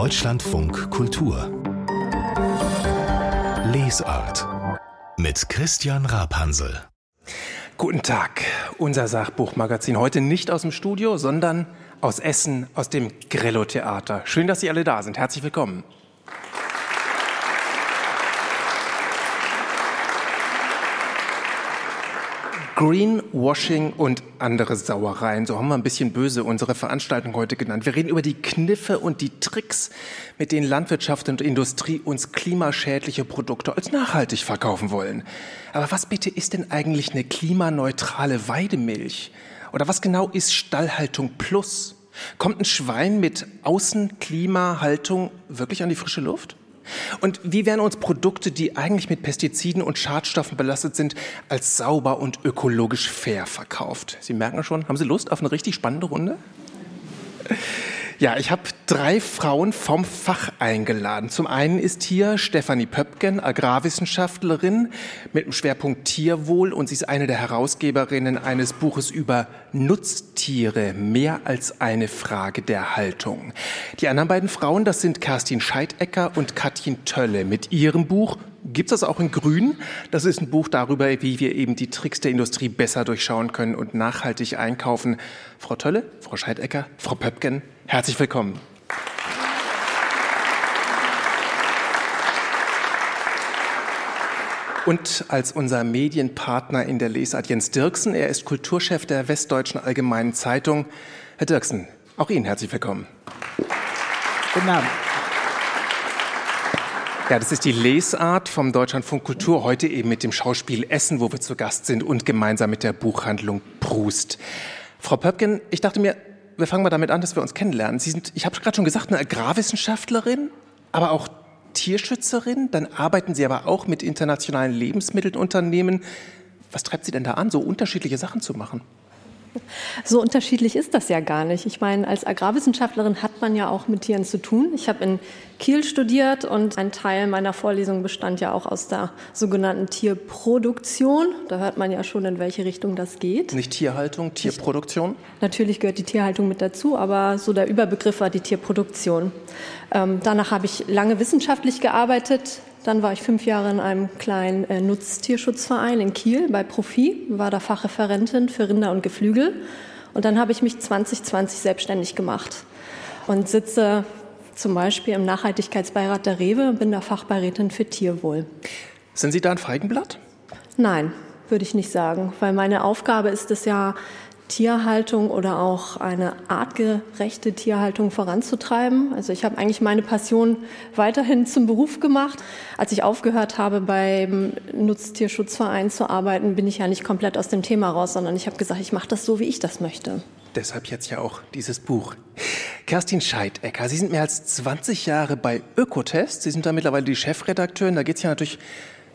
Deutschlandfunk Kultur Lesart mit Christian Rapansel. Guten Tag, unser Sachbuchmagazin heute nicht aus dem Studio, sondern aus Essen, aus dem Grillo Theater. Schön, dass Sie alle da sind. Herzlich willkommen. Greenwashing und andere Sauereien. So haben wir ein bisschen böse unsere Veranstaltung heute genannt. Wir reden über die Kniffe und die Tricks, mit denen Landwirtschaft und Industrie uns klimaschädliche Produkte als nachhaltig verkaufen wollen. Aber was bitte ist denn eigentlich eine klimaneutrale Weidemilch? Oder was genau ist Stallhaltung Plus? Kommt ein Schwein mit Außenklimahaltung wirklich an die frische Luft? Und wie werden uns Produkte, die eigentlich mit Pestiziden und Schadstoffen belastet sind, als sauber und ökologisch fair verkauft? Sie merken schon, haben Sie Lust auf eine richtig spannende Runde? Ja, ich habe drei Frauen vom Fach eingeladen. Zum einen ist hier Stefanie Pöpken, Agrarwissenschaftlerin mit dem Schwerpunkt Tierwohl und sie ist eine der Herausgeberinnen eines Buches über Nutztiere, mehr als eine Frage der Haltung. Die anderen beiden Frauen, das sind Kerstin Scheidecker und Katrin Tölle mit ihrem Buch Gibt es das auch in Grün? Das ist ein Buch darüber, wie wir eben die Tricks der Industrie besser durchschauen können und nachhaltig einkaufen. Frau Tölle, Frau Scheidecker, Frau Pöpken, herzlich willkommen. Und als unser Medienpartner in der Lesart Jens Dirksen. Er ist Kulturchef der Westdeutschen Allgemeinen Zeitung. Herr Dirksen, auch Ihnen herzlich willkommen. Guten Abend. Ja, das ist die Lesart vom Deutschlandfunk Kultur, heute eben mit dem Schauspiel Essen, wo wir zu Gast sind und gemeinsam mit der Buchhandlung Prust. Frau Pöpken, ich dachte mir, wir fangen mal damit an, dass wir uns kennenlernen. Sie sind, ich habe gerade schon gesagt, eine Agrarwissenschaftlerin, aber auch Tierschützerin. Dann arbeiten Sie aber auch mit internationalen Lebensmittelunternehmen. Was treibt Sie denn da an, so unterschiedliche Sachen zu machen? So unterschiedlich ist das ja gar nicht. Ich meine, als Agrarwissenschaftlerin hat man ja auch mit Tieren zu tun. Ich habe in Kiel studiert und ein Teil meiner Vorlesung bestand ja auch aus der sogenannten Tierproduktion. Da hört man ja schon, in welche Richtung das geht. Nicht Tierhaltung, Tierproduktion? Natürlich gehört die Tierhaltung mit dazu, aber so der Überbegriff war die Tierproduktion. Ähm, danach habe ich lange wissenschaftlich gearbeitet, dann war ich fünf Jahre in einem kleinen äh, Nutztierschutzverein in Kiel bei Profi, war da Fachreferentin für Rinder und Geflügel. Und dann habe ich mich 2020 selbstständig gemacht und sitze zum Beispiel im Nachhaltigkeitsbeirat der Rewe und bin da Fachbeirätin für Tierwohl. Sind Sie da ein Feigenblatt? Nein, würde ich nicht sagen, weil meine Aufgabe ist es ja, Tierhaltung oder auch eine artgerechte Tierhaltung voranzutreiben. Also ich habe eigentlich meine Passion weiterhin zum Beruf gemacht. Als ich aufgehört habe, beim Nutztierschutzverein zu arbeiten, bin ich ja nicht komplett aus dem Thema raus, sondern ich habe gesagt, ich mache das so, wie ich das möchte. Deshalb jetzt ja auch dieses Buch. Kerstin Scheidecker, Sie sind mehr als 20 Jahre bei Ökotest. Sie sind da mittlerweile die Chefredakteurin. Da geht es ja natürlich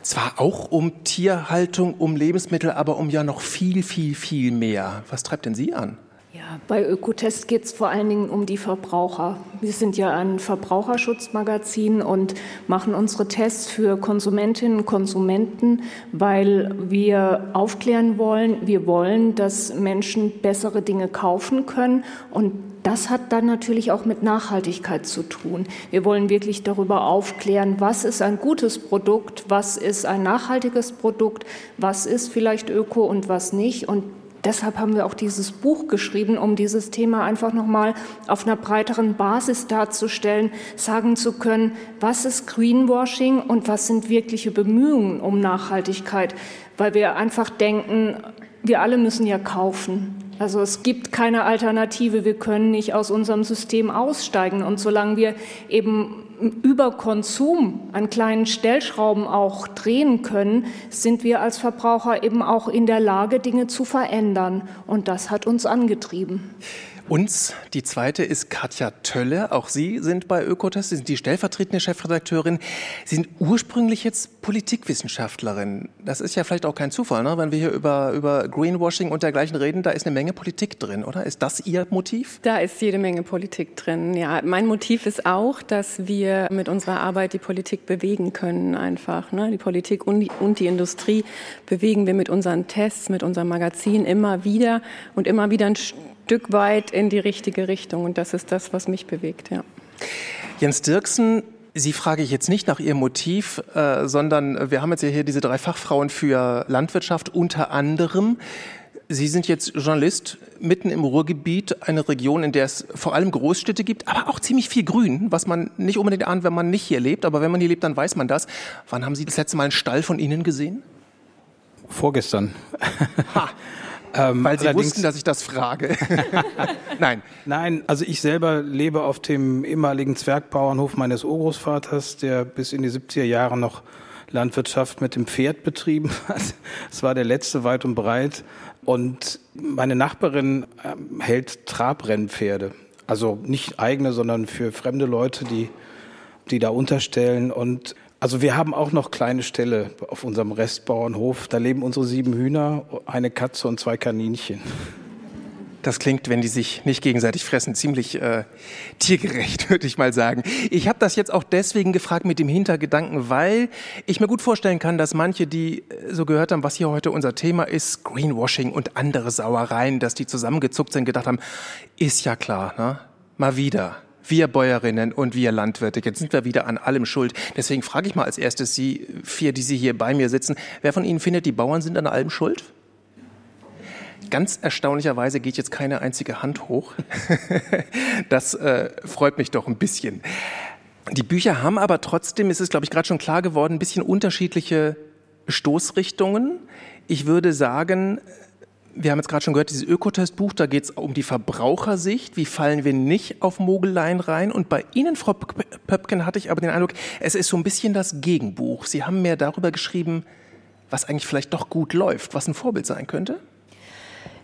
zwar auch um Tierhaltung, um Lebensmittel, aber um ja noch viel, viel, viel mehr. Was treibt denn Sie an? Ja, bei Ökotest geht es vor allen Dingen um die Verbraucher. Wir sind ja ein Verbraucherschutzmagazin und machen unsere Tests für Konsumentinnen und Konsumenten, weil wir aufklären wollen. Wir wollen, dass Menschen bessere Dinge kaufen können und das hat dann natürlich auch mit Nachhaltigkeit zu tun. Wir wollen wirklich darüber aufklären, was ist ein gutes Produkt, was ist ein nachhaltiges Produkt, was ist vielleicht öko und was nicht. Und deshalb haben wir auch dieses Buch geschrieben, um dieses Thema einfach nochmal auf einer breiteren Basis darzustellen, sagen zu können, was ist Greenwashing und was sind wirkliche Bemühungen um Nachhaltigkeit, weil wir einfach denken, wir alle müssen ja kaufen. Also es gibt keine Alternative. Wir können nicht aus unserem System aussteigen. Und solange wir eben über Konsum an kleinen Stellschrauben auch drehen können, sind wir als Verbraucher eben auch in der Lage, Dinge zu verändern. Und das hat uns angetrieben. Uns. Die zweite ist Katja Tölle. Auch Sie sind bei Ökotest. Sie sind die stellvertretende Chefredakteurin. Sie sind ursprünglich jetzt Politikwissenschaftlerin. Das ist ja vielleicht auch kein Zufall, ne? wenn wir hier über, über Greenwashing und dergleichen reden. Da ist eine Menge Politik drin, oder? Ist das Ihr Motiv? Da ist jede Menge Politik drin. Ja, mein Motiv ist auch, dass wir mit unserer Arbeit die Politik bewegen können, einfach. Ne? Die Politik und die, und die Industrie bewegen wir mit unseren Tests, mit unserem Magazin immer wieder und immer wieder ein Stück weit in die richtige Richtung. Und das ist das, was mich bewegt, ja. Jens Dirksen, Sie frage ich jetzt nicht nach Ihrem Motiv, äh, sondern wir haben jetzt ja hier diese drei Fachfrauen für Landwirtschaft unter anderem. Sie sind jetzt Journalist mitten im Ruhrgebiet, eine Region, in der es vor allem Großstädte gibt, aber auch ziemlich viel Grün, was man nicht unbedingt ahnt, wenn man nicht hier lebt. Aber wenn man hier lebt, dann weiß man das. Wann haben Sie das letzte Mal einen Stall von Ihnen gesehen? Vorgestern. Ha. Ähm, Weil Sie wussten, dass ich das frage. Nein. Nein, also ich selber lebe auf dem ehemaligen Zwergbauernhof meines Urgroßvaters, der bis in die 70er Jahre noch Landwirtschaft mit dem Pferd betrieben hat. Es war der letzte weit und breit. Und meine Nachbarin ähm, hält Trabrennpferde. Also nicht eigene, sondern für fremde Leute, die, die da unterstellen. Und also wir haben auch noch kleine Ställe auf unserem Restbauernhof. Da leben unsere sieben Hühner, eine Katze und zwei Kaninchen. Das klingt, wenn die sich nicht gegenseitig fressen, ziemlich äh, tiergerecht, würde ich mal sagen. Ich habe das jetzt auch deswegen gefragt mit dem Hintergedanken, weil ich mir gut vorstellen kann, dass manche, die äh, so gehört haben, was hier heute unser Thema ist, Greenwashing und andere Sauereien, dass die zusammengezuckt sind, gedacht haben, ist ja klar, ne? mal wieder. Wir Bäuerinnen und wir Landwirte, jetzt sind wir wieder an allem schuld. Deswegen frage ich mal als erstes Sie vier, die Sie hier bei mir sitzen, wer von Ihnen findet, die Bauern sind an allem schuld? Ganz erstaunlicherweise geht jetzt keine einzige Hand hoch. das äh, freut mich doch ein bisschen. Die Bücher haben aber trotzdem, ist es glaube ich gerade schon klar geworden, ein bisschen unterschiedliche Stoßrichtungen. Ich würde sagen, wir haben jetzt gerade schon gehört, dieses Ökotestbuch, da geht es um die Verbrauchersicht. Wie fallen wir nicht auf Mogeleien rein? Und bei Ihnen, Frau Pöpken, hatte ich aber den Eindruck, es ist so ein bisschen das Gegenbuch. Sie haben mehr darüber geschrieben, was eigentlich vielleicht doch gut läuft, was ein Vorbild sein könnte.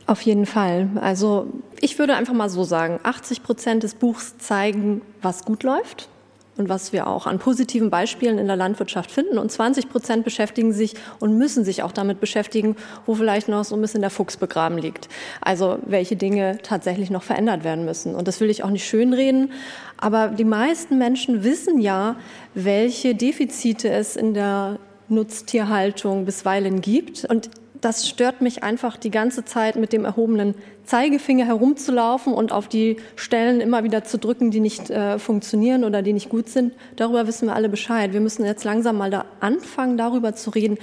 Auf jeden Fall. Also ich würde einfach mal so sagen, 80 Prozent des Buchs zeigen, was gut läuft und was wir auch an positiven Beispielen in der Landwirtschaft finden. Und 20 Prozent beschäftigen sich und müssen sich auch damit beschäftigen, wo vielleicht noch so ein bisschen der Fuchs begraben liegt. Also welche Dinge tatsächlich noch verändert werden müssen. Und das will ich auch nicht schönreden. Aber die meisten Menschen wissen ja, welche Defizite es in der Nutztierhaltung bisweilen gibt. Und das stört mich einfach die ganze Zeit mit dem erhobenen Zeigefinger herumzulaufen und auf die Stellen immer wieder zu drücken, die nicht äh, funktionieren oder die nicht gut sind. Darüber wissen wir alle Bescheid. Wir müssen jetzt langsam mal da anfangen, darüber zu reden,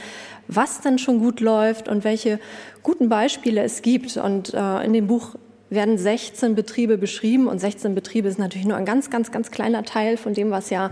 was denn schon gut läuft und welche guten Beispiele es gibt. Und äh, in dem Buch werden 16 Betriebe beschrieben und 16 Betriebe ist natürlich nur ein ganz, ganz, ganz kleiner Teil von dem, was ja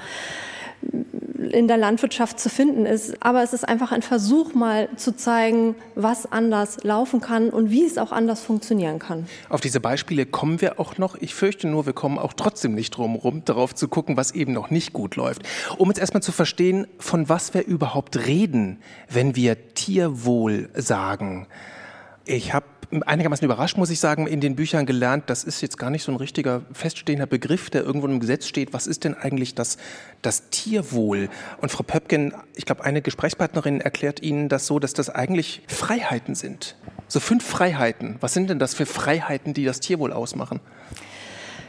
in der Landwirtschaft zu finden ist. Aber es ist einfach ein Versuch, mal zu zeigen, was anders laufen kann und wie es auch anders funktionieren kann. Auf diese Beispiele kommen wir auch noch. Ich fürchte nur, wir kommen auch trotzdem nicht drum herum, darauf zu gucken, was eben noch nicht gut läuft. Um jetzt erstmal zu verstehen, von was wir überhaupt reden, wenn wir Tierwohl sagen. Ich habe einigermaßen überrascht, muss ich sagen, in den Büchern gelernt, das ist jetzt gar nicht so ein richtiger feststehender Begriff, der irgendwo im Gesetz steht. Was ist denn eigentlich das, das Tierwohl? Und Frau Pöpken, ich glaube, eine Gesprächspartnerin erklärt Ihnen das so, dass das eigentlich Freiheiten sind. So fünf Freiheiten. Was sind denn das für Freiheiten, die das Tierwohl ausmachen?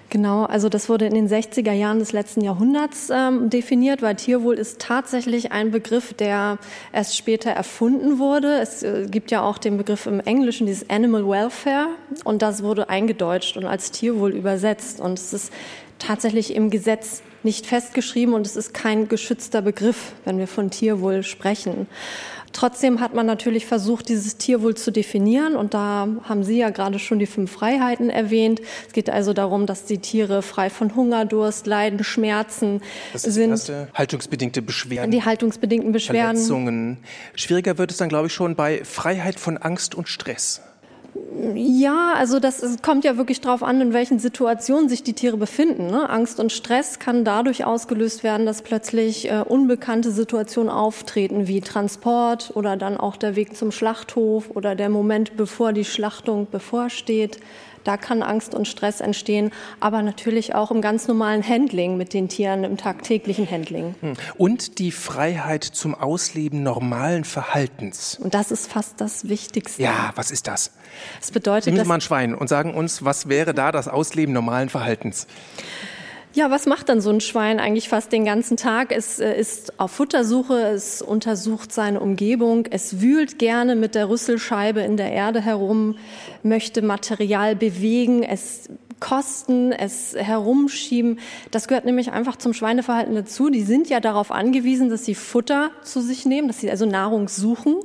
Genau, also das wurde in den 60er Jahren des letzten Jahrhunderts ähm, definiert, weil Tierwohl ist tatsächlich ein Begriff, der erst später erfunden wurde. Es äh, gibt ja auch den Begriff im Englischen, dieses Animal Welfare, und das wurde eingedeutscht und als Tierwohl übersetzt. Und es ist tatsächlich im Gesetz nicht festgeschrieben und es ist kein geschützter Begriff, wenn wir von Tierwohl sprechen. Trotzdem hat man natürlich versucht, dieses Tierwohl zu definieren. Und da haben Sie ja gerade schon die fünf Freiheiten erwähnt. Es geht also darum, dass die Tiere frei von Hunger, Durst, Leiden, Schmerzen das ist sind. Erste, haltungsbedingte Beschwerden. Die haltungsbedingten Beschwerden. Verletzungen. Schwieriger wird es dann, glaube ich, schon bei Freiheit von Angst und Stress. Ja, also das es kommt ja wirklich darauf an, in welchen Situationen sich die Tiere befinden. Ne? Angst und Stress kann dadurch ausgelöst werden, dass plötzlich äh, unbekannte Situationen auftreten, wie Transport oder dann auch der Weg zum Schlachthof oder der Moment, bevor die Schlachtung bevorsteht. Da kann Angst und Stress entstehen, aber natürlich auch im ganz normalen Handling mit den Tieren, im tagtäglichen Handling. Hm. Und die Freiheit zum Ausleben normalen Verhaltens. Und das ist fast das Wichtigste. Ja, was ist das? Das bedeutet, Nehmen Sie mal ein Schwein und sagen uns, was wäre da das Ausleben normalen Verhaltens? Ja, was macht dann so ein Schwein eigentlich fast den ganzen Tag? Es äh, ist auf Futtersuche, es untersucht seine Umgebung, es wühlt gerne mit der Rüsselscheibe in der Erde herum, möchte Material bewegen, es Kosten, es herumschieben. Das gehört nämlich einfach zum Schweineverhalten dazu. Die sind ja darauf angewiesen, dass sie Futter zu sich nehmen, dass sie also Nahrung suchen.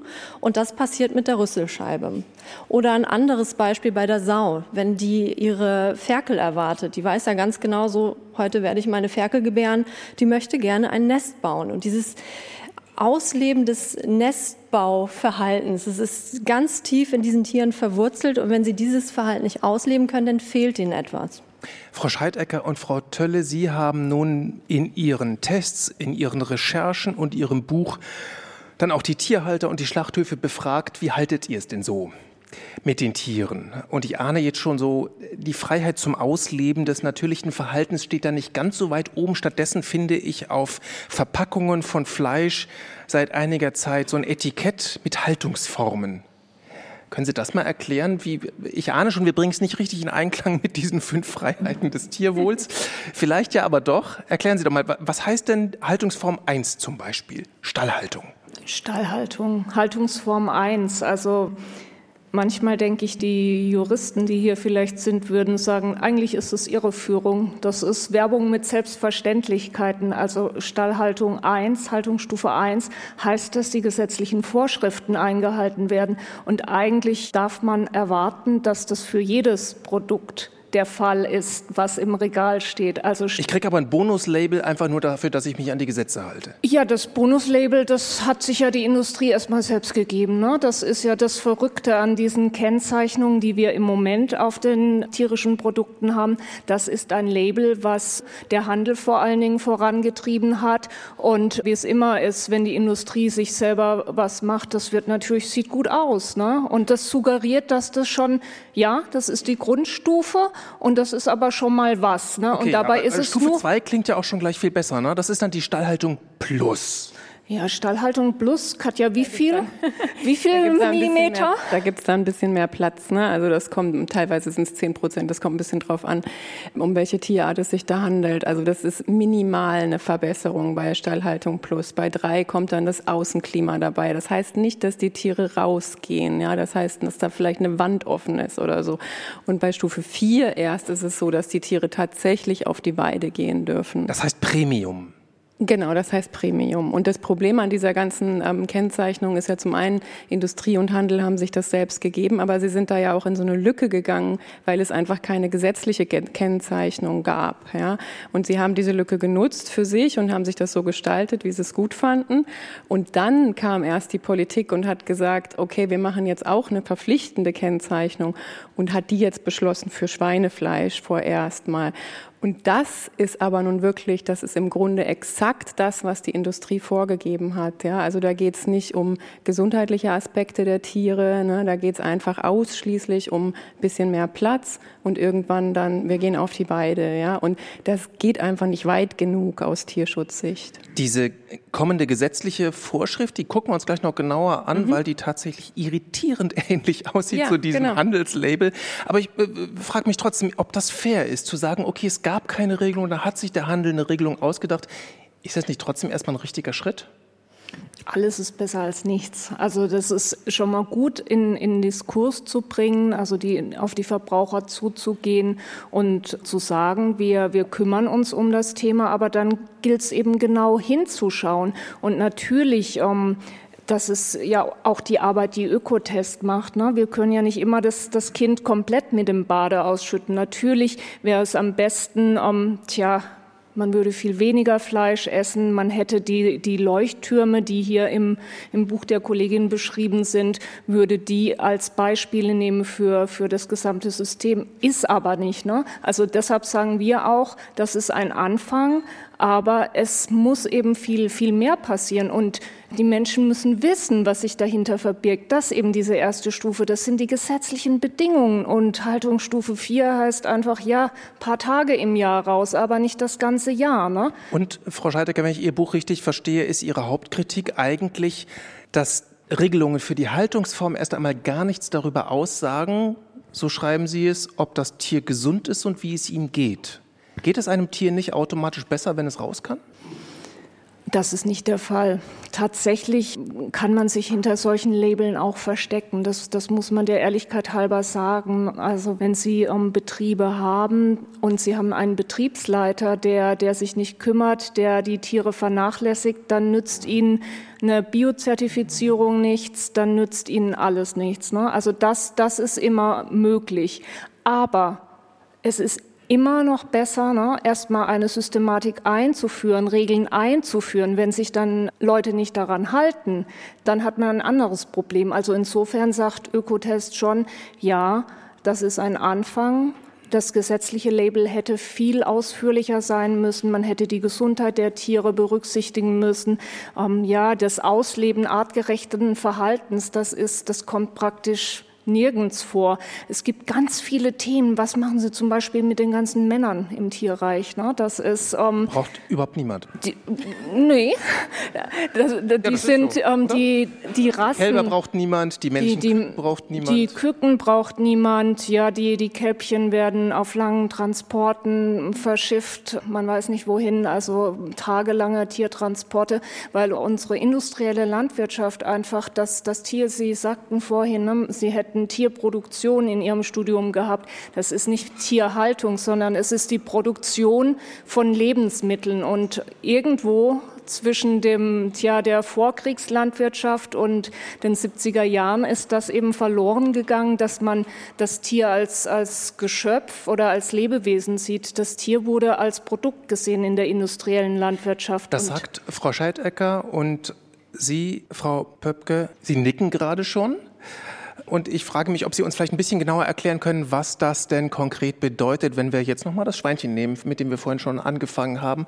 Und das passiert mit der Rüsselscheibe. Oder ein anderes Beispiel bei der Sau. Wenn die ihre Ferkel erwartet, die weiß ja ganz genau so, heute werde ich meine Ferkel gebären, die möchte gerne ein Nest bauen. Und dieses Ausleben des Nestbauverhaltens. Es ist ganz tief in diesen Tieren verwurzelt und wenn sie dieses Verhalten nicht ausleben können, dann fehlt ihnen etwas. Frau Scheidecker und Frau Tölle, Sie haben nun in Ihren Tests, in Ihren Recherchen und Ihrem Buch dann auch die Tierhalter und die Schlachthöfe befragt, wie haltet ihr es denn so? Mit den Tieren. Und ich ahne jetzt schon so, die Freiheit zum Ausleben des natürlichen Verhaltens steht da nicht ganz so weit oben. Stattdessen finde ich auf Verpackungen von Fleisch seit einiger Zeit so ein Etikett mit Haltungsformen. Können Sie das mal erklären? Wie, ich ahne schon, wir bringen es nicht richtig in Einklang mit diesen fünf Freiheiten des Tierwohls. Vielleicht ja aber doch. Erklären Sie doch mal, was heißt denn Haltungsform 1 zum Beispiel? Stallhaltung. Stallhaltung, Haltungsform 1. Also Manchmal denke ich, die Juristen, die hier vielleicht sind, würden sagen, eigentlich ist es Irreführung. Das ist Werbung mit Selbstverständlichkeiten. Also Stallhaltung 1, Haltungsstufe 1 heißt, dass die gesetzlichen Vorschriften eingehalten werden. Und eigentlich darf man erwarten, dass das für jedes Produkt der Fall ist, was im Regal steht. Also ich kriege aber ein Bonuslabel einfach nur dafür, dass ich mich an die Gesetze halte. Ja, das Bonuslabel, das hat sich ja die Industrie erstmal selbst gegeben. Ne? Das ist ja das Verrückte an diesen Kennzeichnungen, die wir im Moment auf den tierischen Produkten haben. Das ist ein Label, was der Handel vor allen Dingen vorangetrieben hat. Und wie es immer ist, wenn die Industrie sich selber was macht, das wird natürlich, sieht gut aus. Ne? Und das suggeriert, dass das schon, ja, das ist die Grundstufe und das ist aber schon mal was. Ne? Okay, und dabei ist es Stufe 2 klingt ja auch schon gleich viel besser. Ne? Das ist dann die Stallhaltung Plus. Ja, Stallhaltung plus, Katja, wie viel? Wie viel Millimeter? Mehr, da gibt es dann ein bisschen mehr Platz. Ne? Also das kommt, teilweise sind es 10 Prozent, das kommt ein bisschen drauf an, um welche Tierart es sich da handelt. Also das ist minimal eine Verbesserung bei Stallhaltung plus. Bei drei kommt dann das Außenklima dabei. Das heißt nicht, dass die Tiere rausgehen. Ja, das heißt, dass da vielleicht eine Wand offen ist oder so. Und bei Stufe 4 erst ist es so, dass die Tiere tatsächlich auf die Weide gehen dürfen. Das heißt Premium. Genau, das heißt Premium. Und das Problem an dieser ganzen ähm, Kennzeichnung ist ja zum einen, Industrie und Handel haben sich das selbst gegeben, aber sie sind da ja auch in so eine Lücke gegangen, weil es einfach keine gesetzliche Kennzeichnung gab. Ja? Und sie haben diese Lücke genutzt für sich und haben sich das so gestaltet, wie sie es gut fanden. Und dann kam erst die Politik und hat gesagt, okay, wir machen jetzt auch eine verpflichtende Kennzeichnung und hat die jetzt beschlossen für Schweinefleisch vorerst mal. Und das ist aber nun wirklich, das ist im Grunde exakt das, was die Industrie vorgegeben hat. Ja, also da geht es nicht um gesundheitliche Aspekte der Tiere, ne? da geht es einfach ausschließlich um ein bisschen mehr Platz und irgendwann dann, wir gehen auf die Weide. Ja? Und das geht einfach nicht weit genug aus Tierschutzsicht. Diese kommende gesetzliche Vorschrift, die gucken wir uns gleich noch genauer an, mhm. weil die tatsächlich irritierend ähnlich aussieht ja, zu diesem genau. Handelslabel. Aber ich äh, frage mich trotzdem, ob das fair ist, zu sagen, okay, es gab keine Regelung, da hat sich der Handel eine Regelung ausgedacht. Ist das nicht trotzdem erstmal ein richtiger Schritt? Alles ist besser als nichts. Also das ist schon mal gut in, in Diskurs zu bringen, also die, auf die Verbraucher zuzugehen und zu sagen, wir, wir kümmern uns um das Thema, aber dann gilt es eben genau hinzuschauen. Und natürlich ähm, das ist ja auch die Arbeit, die Ökotest macht. Ne? Wir können ja nicht immer das, das Kind komplett mit dem Bade ausschütten. Natürlich wäre es am besten, ähm, tja, man würde viel weniger Fleisch essen. Man hätte die, die Leuchttürme, die hier im, im Buch der Kollegin beschrieben sind, würde die als Beispiele nehmen für, für das gesamte System. Ist aber nicht. Ne? Also deshalb sagen wir auch, das ist ein Anfang, aber es muss eben viel, viel mehr passieren. Und die Menschen müssen wissen, was sich dahinter verbirgt. Das eben diese erste Stufe, das sind die gesetzlichen Bedingungen. Und Haltungsstufe 4 heißt einfach, ja, paar Tage im Jahr raus, aber nicht das ganze Jahr. Ne? Und Frau Scheidecker, wenn ich Ihr Buch richtig verstehe, ist Ihre Hauptkritik eigentlich, dass Regelungen für die Haltungsform erst einmal gar nichts darüber aussagen, so schreiben Sie es, ob das Tier gesund ist und wie es ihm geht. Geht es einem Tier nicht automatisch besser, wenn es raus kann? Das ist nicht der Fall. Tatsächlich kann man sich hinter solchen Labeln auch verstecken. Das, das muss man der Ehrlichkeit halber sagen. Also wenn Sie ähm, Betriebe haben und Sie haben einen Betriebsleiter, der, der sich nicht kümmert, der die Tiere vernachlässigt, dann nützt Ihnen eine Biozertifizierung nichts, dann nützt Ihnen alles nichts. Ne? Also das, das ist immer möglich. Aber es ist immer noch besser, ne, erstmal eine Systematik einzuführen, Regeln einzuführen. Wenn sich dann Leute nicht daran halten, dann hat man ein anderes Problem. Also insofern sagt Ökotest schon, ja, das ist ein Anfang. Das gesetzliche Label hätte viel ausführlicher sein müssen. Man hätte die Gesundheit der Tiere berücksichtigen müssen. Ähm, ja, das Ausleben artgerechten Verhaltens, das ist, das kommt praktisch nirgends vor. Es gibt ganz viele Themen. Was machen Sie zum Beispiel mit den ganzen Männern im Tierreich? Ne? Das ist ähm, braucht überhaupt niemand. Die, nee, das, das, die ja, sind so, ähm, die die Rassen. Kälber braucht niemand, die Menschen die, die, braucht niemand. Die Küken braucht niemand. Ja, die die Kälbchen werden auf langen Transporten verschifft. Man weiß nicht wohin. Also tagelange Tiertransporte, weil unsere industrielle Landwirtschaft einfach das das Tier. Sie sagten vorhin, ne, sie hätten hätten Tierproduktion in ihrem Studium gehabt. Das ist nicht Tierhaltung, sondern es ist die Produktion von Lebensmitteln. Und irgendwo zwischen dem, tja, der Vorkriegslandwirtschaft und den 70er Jahren ist das eben verloren gegangen, dass man das Tier als, als Geschöpf oder als Lebewesen sieht. Das Tier wurde als Produkt gesehen in der industriellen Landwirtschaft. Das sagt Frau Scheidecker und Sie, Frau Pöpke, Sie nicken gerade schon. Und ich frage mich, ob Sie uns vielleicht ein bisschen genauer erklären können, was das denn konkret bedeutet, wenn wir jetzt nochmal das Schweinchen nehmen, mit dem wir vorhin schon angefangen haben.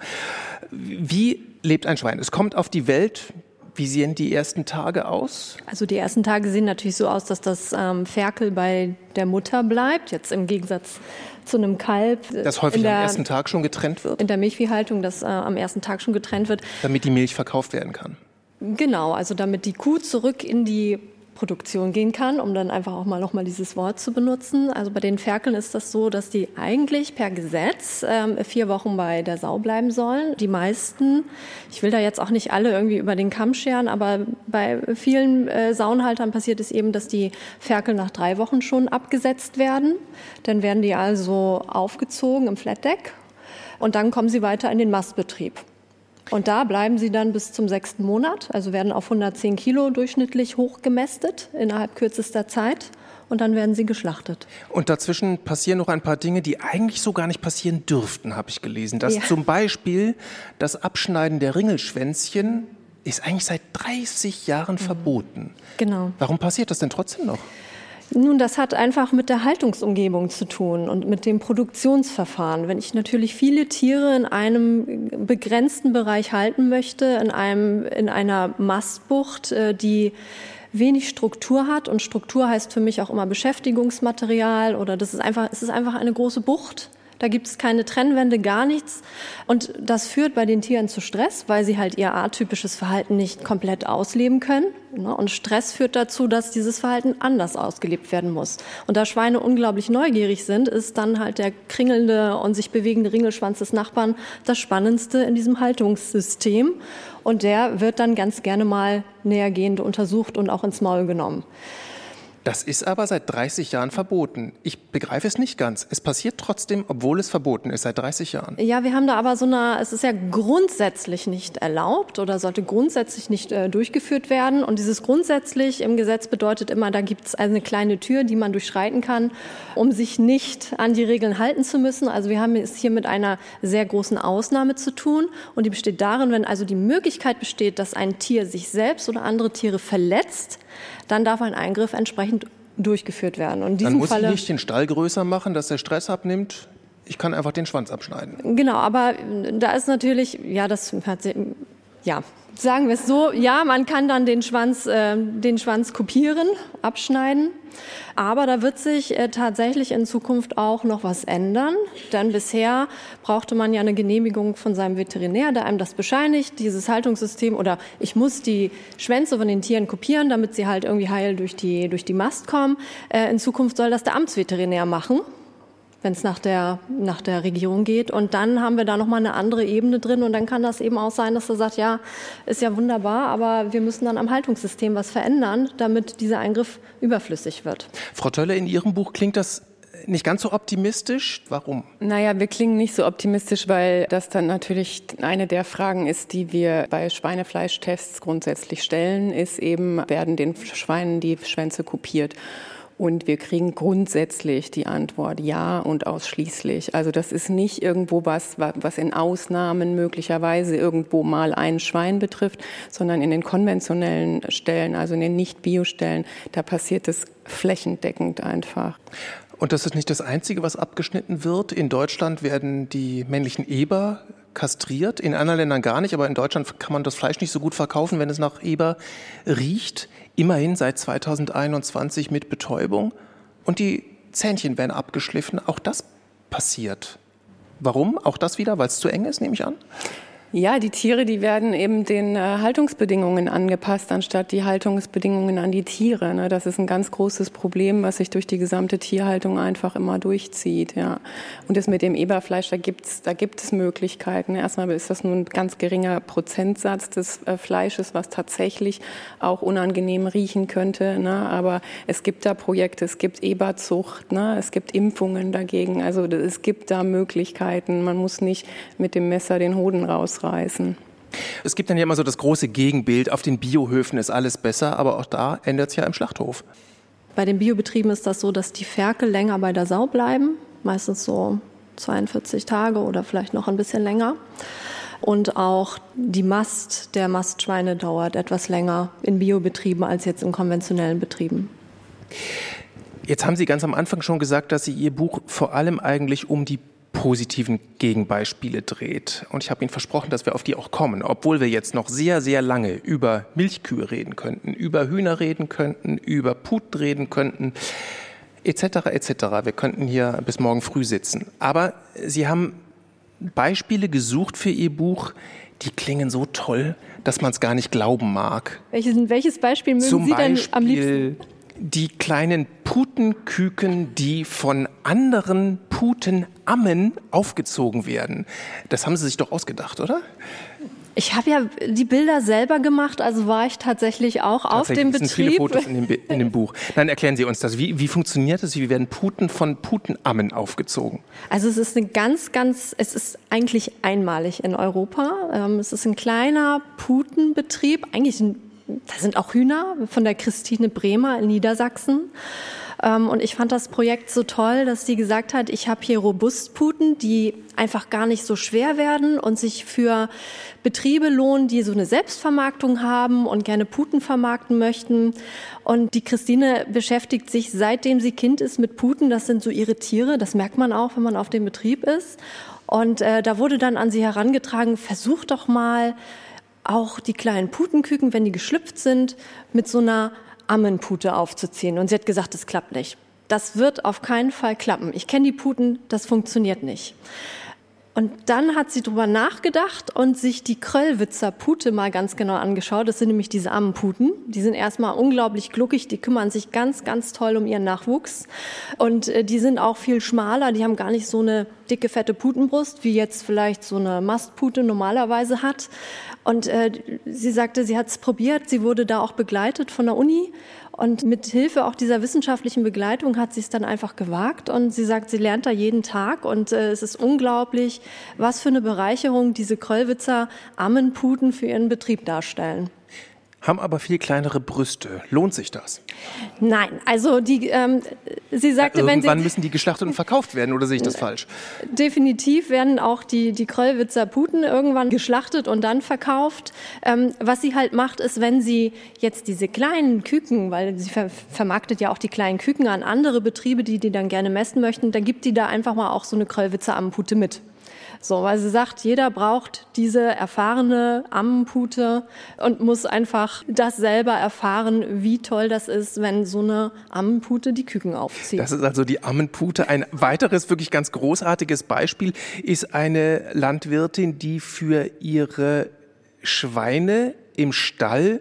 Wie lebt ein Schwein? Es kommt auf die Welt. Wie sehen die ersten Tage aus? Also die ersten Tage sehen natürlich so aus, dass das ähm, Ferkel bei der Mutter bleibt, jetzt im Gegensatz zu einem Kalb. Das häufig der, am ersten Tag schon getrennt wird? In der Milchviehhaltung, das äh, am ersten Tag schon getrennt wird. Damit die Milch verkauft werden kann? Genau, also damit die Kuh zurück in die Produktion gehen kann, um dann einfach auch mal noch mal dieses Wort zu benutzen. Also bei den Ferkeln ist das so, dass die eigentlich per Gesetz ähm, vier Wochen bei der Sau bleiben sollen. Die meisten, ich will da jetzt auch nicht alle irgendwie über den Kamm scheren, aber bei vielen äh, Sauenhaltern passiert es eben, dass die Ferkel nach drei Wochen schon abgesetzt werden. Dann werden die also aufgezogen im Flatdeck und dann kommen sie weiter in den Mastbetrieb. Und da bleiben sie dann bis zum sechsten Monat, also werden auf 110 Kilo durchschnittlich hochgemästet innerhalb kürzester Zeit. Und dann werden sie geschlachtet. Und dazwischen passieren noch ein paar Dinge, die eigentlich so gar nicht passieren dürften, habe ich gelesen. Dass ja. zum Beispiel das Abschneiden der Ringelschwänzchen ist eigentlich seit 30 Jahren verboten. Genau. Warum passiert das denn trotzdem noch? Nun, das hat einfach mit der Haltungsumgebung zu tun und mit dem Produktionsverfahren. Wenn ich natürlich viele Tiere in einem begrenzten Bereich halten möchte, in, einem, in einer Mastbucht, äh, die wenig Struktur hat und Struktur heißt für mich auch immer Beschäftigungsmaterial oder das ist einfach, es ist einfach eine große Bucht da gibt es keine Trennwände, gar nichts. Und das führt bei den Tieren zu Stress, weil sie halt ihr atypisches Verhalten nicht komplett ausleben können. Ne? Und Stress führt dazu, dass dieses Verhalten anders ausgelebt werden muss. Und da Schweine unglaublich neugierig sind, ist dann halt der kringelnde und sich bewegende Ringelschwanz des Nachbarn das Spannendste in diesem Haltungssystem. Und der wird dann ganz gerne mal nähergehend untersucht und auch ins Maul genommen. Das ist aber seit 30 Jahren verboten. Ich begreife es nicht ganz. Es passiert trotzdem, obwohl es verboten ist, seit 30 Jahren. Ja, wir haben da aber so eine, es ist ja grundsätzlich nicht erlaubt oder sollte grundsätzlich nicht äh, durchgeführt werden. Und dieses grundsätzlich im Gesetz bedeutet immer, da gibt es eine kleine Tür, die man durchschreiten kann, um sich nicht an die Regeln halten zu müssen. Also wir haben es hier mit einer sehr großen Ausnahme zu tun. Und die besteht darin, wenn also die Möglichkeit besteht, dass ein Tier sich selbst oder andere Tiere verletzt, dann darf ein Eingriff entsprechend durchgeführt werden. Und in dann muss Falle, ich nicht den Stall größer machen, dass der Stress abnimmt. Ich kann einfach den Schwanz abschneiden. Genau, aber da ist natürlich, ja, das hat, ja, sagen wir es so, ja, man kann dann den Schwanz, äh, den Schwanz kopieren, abschneiden. Aber da wird sich äh, tatsächlich in Zukunft auch noch was ändern. Denn bisher brauchte man ja eine Genehmigung von seinem Veterinär, der einem das bescheinigt, dieses Haltungssystem oder ich muss die Schwänze von den Tieren kopieren, damit sie halt irgendwie heil durch die, durch die Mast kommen. Äh, in Zukunft soll das der Amtsveterinär machen wenn es nach der, nach der Regierung geht. Und dann haben wir da nochmal eine andere Ebene drin. Und dann kann das eben auch sein, dass er sagt, ja, ist ja wunderbar, aber wir müssen dann am Haltungssystem was verändern, damit dieser Eingriff überflüssig wird. Frau Tölle, in Ihrem Buch klingt das nicht ganz so optimistisch. Warum? Naja, wir klingen nicht so optimistisch, weil das dann natürlich eine der Fragen ist, die wir bei Schweinefleischtests grundsätzlich stellen, ist eben, werden den Schweinen die Schwänze kopiert? Und wir kriegen grundsätzlich die Antwort ja und ausschließlich. Also das ist nicht irgendwo was, was in Ausnahmen möglicherweise irgendwo mal ein Schwein betrifft, sondern in den konventionellen Stellen, also in den Nicht-Bio-Stellen, da passiert es flächendeckend einfach. Und das ist nicht das Einzige, was abgeschnitten wird. In Deutschland werden die männlichen Eber kastriert, in anderen Ländern gar nicht, aber in Deutschland kann man das Fleisch nicht so gut verkaufen, wenn es nach Eber riecht. Immerhin seit 2021 mit Betäubung. Und die Zähnchen werden abgeschliffen. Auch das passiert. Warum? Auch das wieder, weil es zu eng ist, nehme ich an? Ja, die Tiere, die werden eben den äh, Haltungsbedingungen angepasst, anstatt die Haltungsbedingungen an die Tiere. Ne? Das ist ein ganz großes Problem, was sich durch die gesamte Tierhaltung einfach immer durchzieht. Ja. Und das mit dem Eberfleisch, da gibt's, da gibt es Möglichkeiten. Erstmal ist das nur ein ganz geringer Prozentsatz des äh, Fleisches, was tatsächlich auch unangenehm riechen könnte. Ne? Aber es gibt da Projekte, es gibt Eberzucht, ne? es gibt Impfungen dagegen. Also es gibt da Möglichkeiten. Man muss nicht mit dem Messer den Hoden rausreißen rausreißen. Es gibt dann ja immer so das große Gegenbild, auf den Biohöfen ist alles besser, aber auch da endet es ja im Schlachthof. Bei den Biobetrieben ist das so, dass die Ferkel länger bei der Sau bleiben, meistens so 42 Tage oder vielleicht noch ein bisschen länger. Und auch die Mast der Mastschweine dauert etwas länger in Biobetrieben als jetzt in konventionellen Betrieben. Jetzt haben Sie ganz am Anfang schon gesagt, dass Sie Ihr Buch vor allem eigentlich um die positiven Gegenbeispiele dreht. Und ich habe Ihnen versprochen, dass wir auf die auch kommen, obwohl wir jetzt noch sehr, sehr lange über Milchkühe reden könnten, über Hühner reden könnten, über Puten reden könnten, etc. etc. Wir könnten hier bis morgen früh sitzen. Aber Sie haben Beispiele gesucht für Ihr Buch, die klingen so toll, dass man es gar nicht glauben mag. Welches, welches Beispiel mögen Zum Sie denn Beispiel am liebsten? Die kleinen Putenküken, die von anderen Putenammen aufgezogen werden. Das haben Sie sich doch ausgedacht, oder? Ich habe ja die Bilder selber gemacht, also war ich tatsächlich auch auf dem es sind Betrieb. viele Fotos in dem, in dem Buch. Dann erklären Sie uns das. Wie, wie funktioniert das? Wie werden Puten von Putenammen aufgezogen? Also es ist eine ganz, ganz, es ist eigentlich einmalig in Europa. Ähm, es ist ein kleiner Putenbetrieb, eigentlich ein, da sind auch Hühner von der Christine Bremer in Niedersachsen. Ähm, Und ich fand das Projekt so toll, dass sie gesagt hat, ich habe hier Robustputen, die einfach gar nicht so schwer werden und sich für Betriebe lohnen, die so eine Selbstvermarktung haben und gerne Puten vermarkten möchten. Und die Christine beschäftigt sich, seitdem sie Kind ist, mit Puten. Das sind so ihre Tiere. Das merkt man auch, wenn man auf dem Betrieb ist. Und äh, da wurde dann an sie herangetragen, versuch doch mal auch die kleinen Putenküken, wenn die geschlüpft sind, mit so einer Ammenpute aufzuziehen. Und sie hat gesagt, das klappt nicht. Das wird auf keinen Fall klappen. Ich kenne die Puten, das funktioniert nicht. Und dann hat sie drüber nachgedacht und sich die Kröllwitzer Pute mal ganz genau angeschaut. Das sind nämlich diese Ammenputen. Die sind erstmal unglaublich gluckig, die kümmern sich ganz, ganz toll um ihren Nachwuchs. Und äh, die sind auch viel schmaler, die haben gar nicht so eine dicke, fette Putenbrust, wie jetzt vielleicht so eine Mastpute normalerweise hat. Und äh, sie sagte, sie hat es probiert, sie wurde da auch begleitet von der Uni. Und mit Hilfe auch dieser wissenschaftlichen Begleitung hat sie es dann einfach gewagt. Und sie sagt, sie lernt da jeden Tag. Und äh, es ist unglaublich, was für eine Bereicherung diese Kröllwitzer Ammenputen für ihren Betrieb darstellen. Haben aber viel kleinere Brüste. Lohnt sich das? Nein, also die, ähm, sie sagte, wenn sie Irgendwann müssen die geschlachtet und verkauft werden, oder sehe ich das falsch? Definitiv werden auch die, die Kröllwitzer Puten irgendwann geschlachtet und dann verkauft. Ähm, was sie halt macht, ist, wenn sie jetzt diese kleinen Küken, weil sie ver vermarktet ja auch die kleinen Küken an andere Betriebe, die die dann gerne messen möchten, dann gibt die da einfach mal auch so eine Kröllwitzer Ammenpute mit. So, weil sie sagt, jeder braucht diese erfahrene Ammenpute und muss einfach das selber erfahren, wie toll das ist, wenn so eine Ammenpute die Küken aufzieht. Das ist also die Ammenpute. Ein weiteres wirklich ganz großartiges Beispiel ist eine Landwirtin, die für ihre Schweine im Stall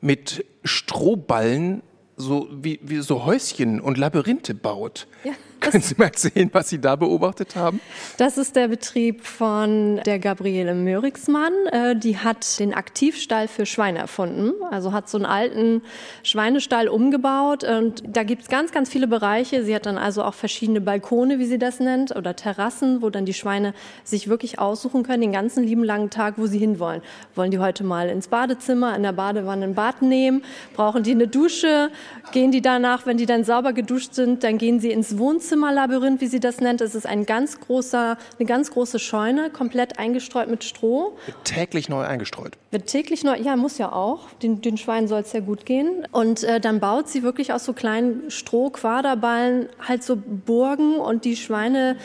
mit Strohballen so wie, wie so Häuschen und Labyrinthe baut. Ja. Können Sie mal erzählen, was Sie da beobachtet haben? Das ist der Betrieb von der Gabriele Mörigsmann. Äh, die hat den Aktivstall für Schweine erfunden. Also hat so einen alten Schweinestall umgebaut. Und da gibt es ganz, ganz viele Bereiche. Sie hat dann also auch verschiedene Balkone, wie sie das nennt, oder Terrassen, wo dann die Schweine sich wirklich aussuchen können, den ganzen lieben langen Tag, wo sie hinwollen. Wollen die heute mal ins Badezimmer, in der Badewanne ein Bad nehmen? Brauchen die eine Dusche? Gehen die danach, wenn die dann sauber geduscht sind, dann gehen sie ins Wohnzimmerlabyrinth, wie sie das nennt. Es ist ein ganz großer, eine ganz große Scheune, komplett eingestreut mit Stroh. Wird täglich neu eingestreut. Wird täglich neu, ja, muss ja auch. Den, den Schweinen soll es ja gut gehen. Und äh, dann baut sie wirklich aus so kleinen Strohquaderballen halt so Burgen und die Schweine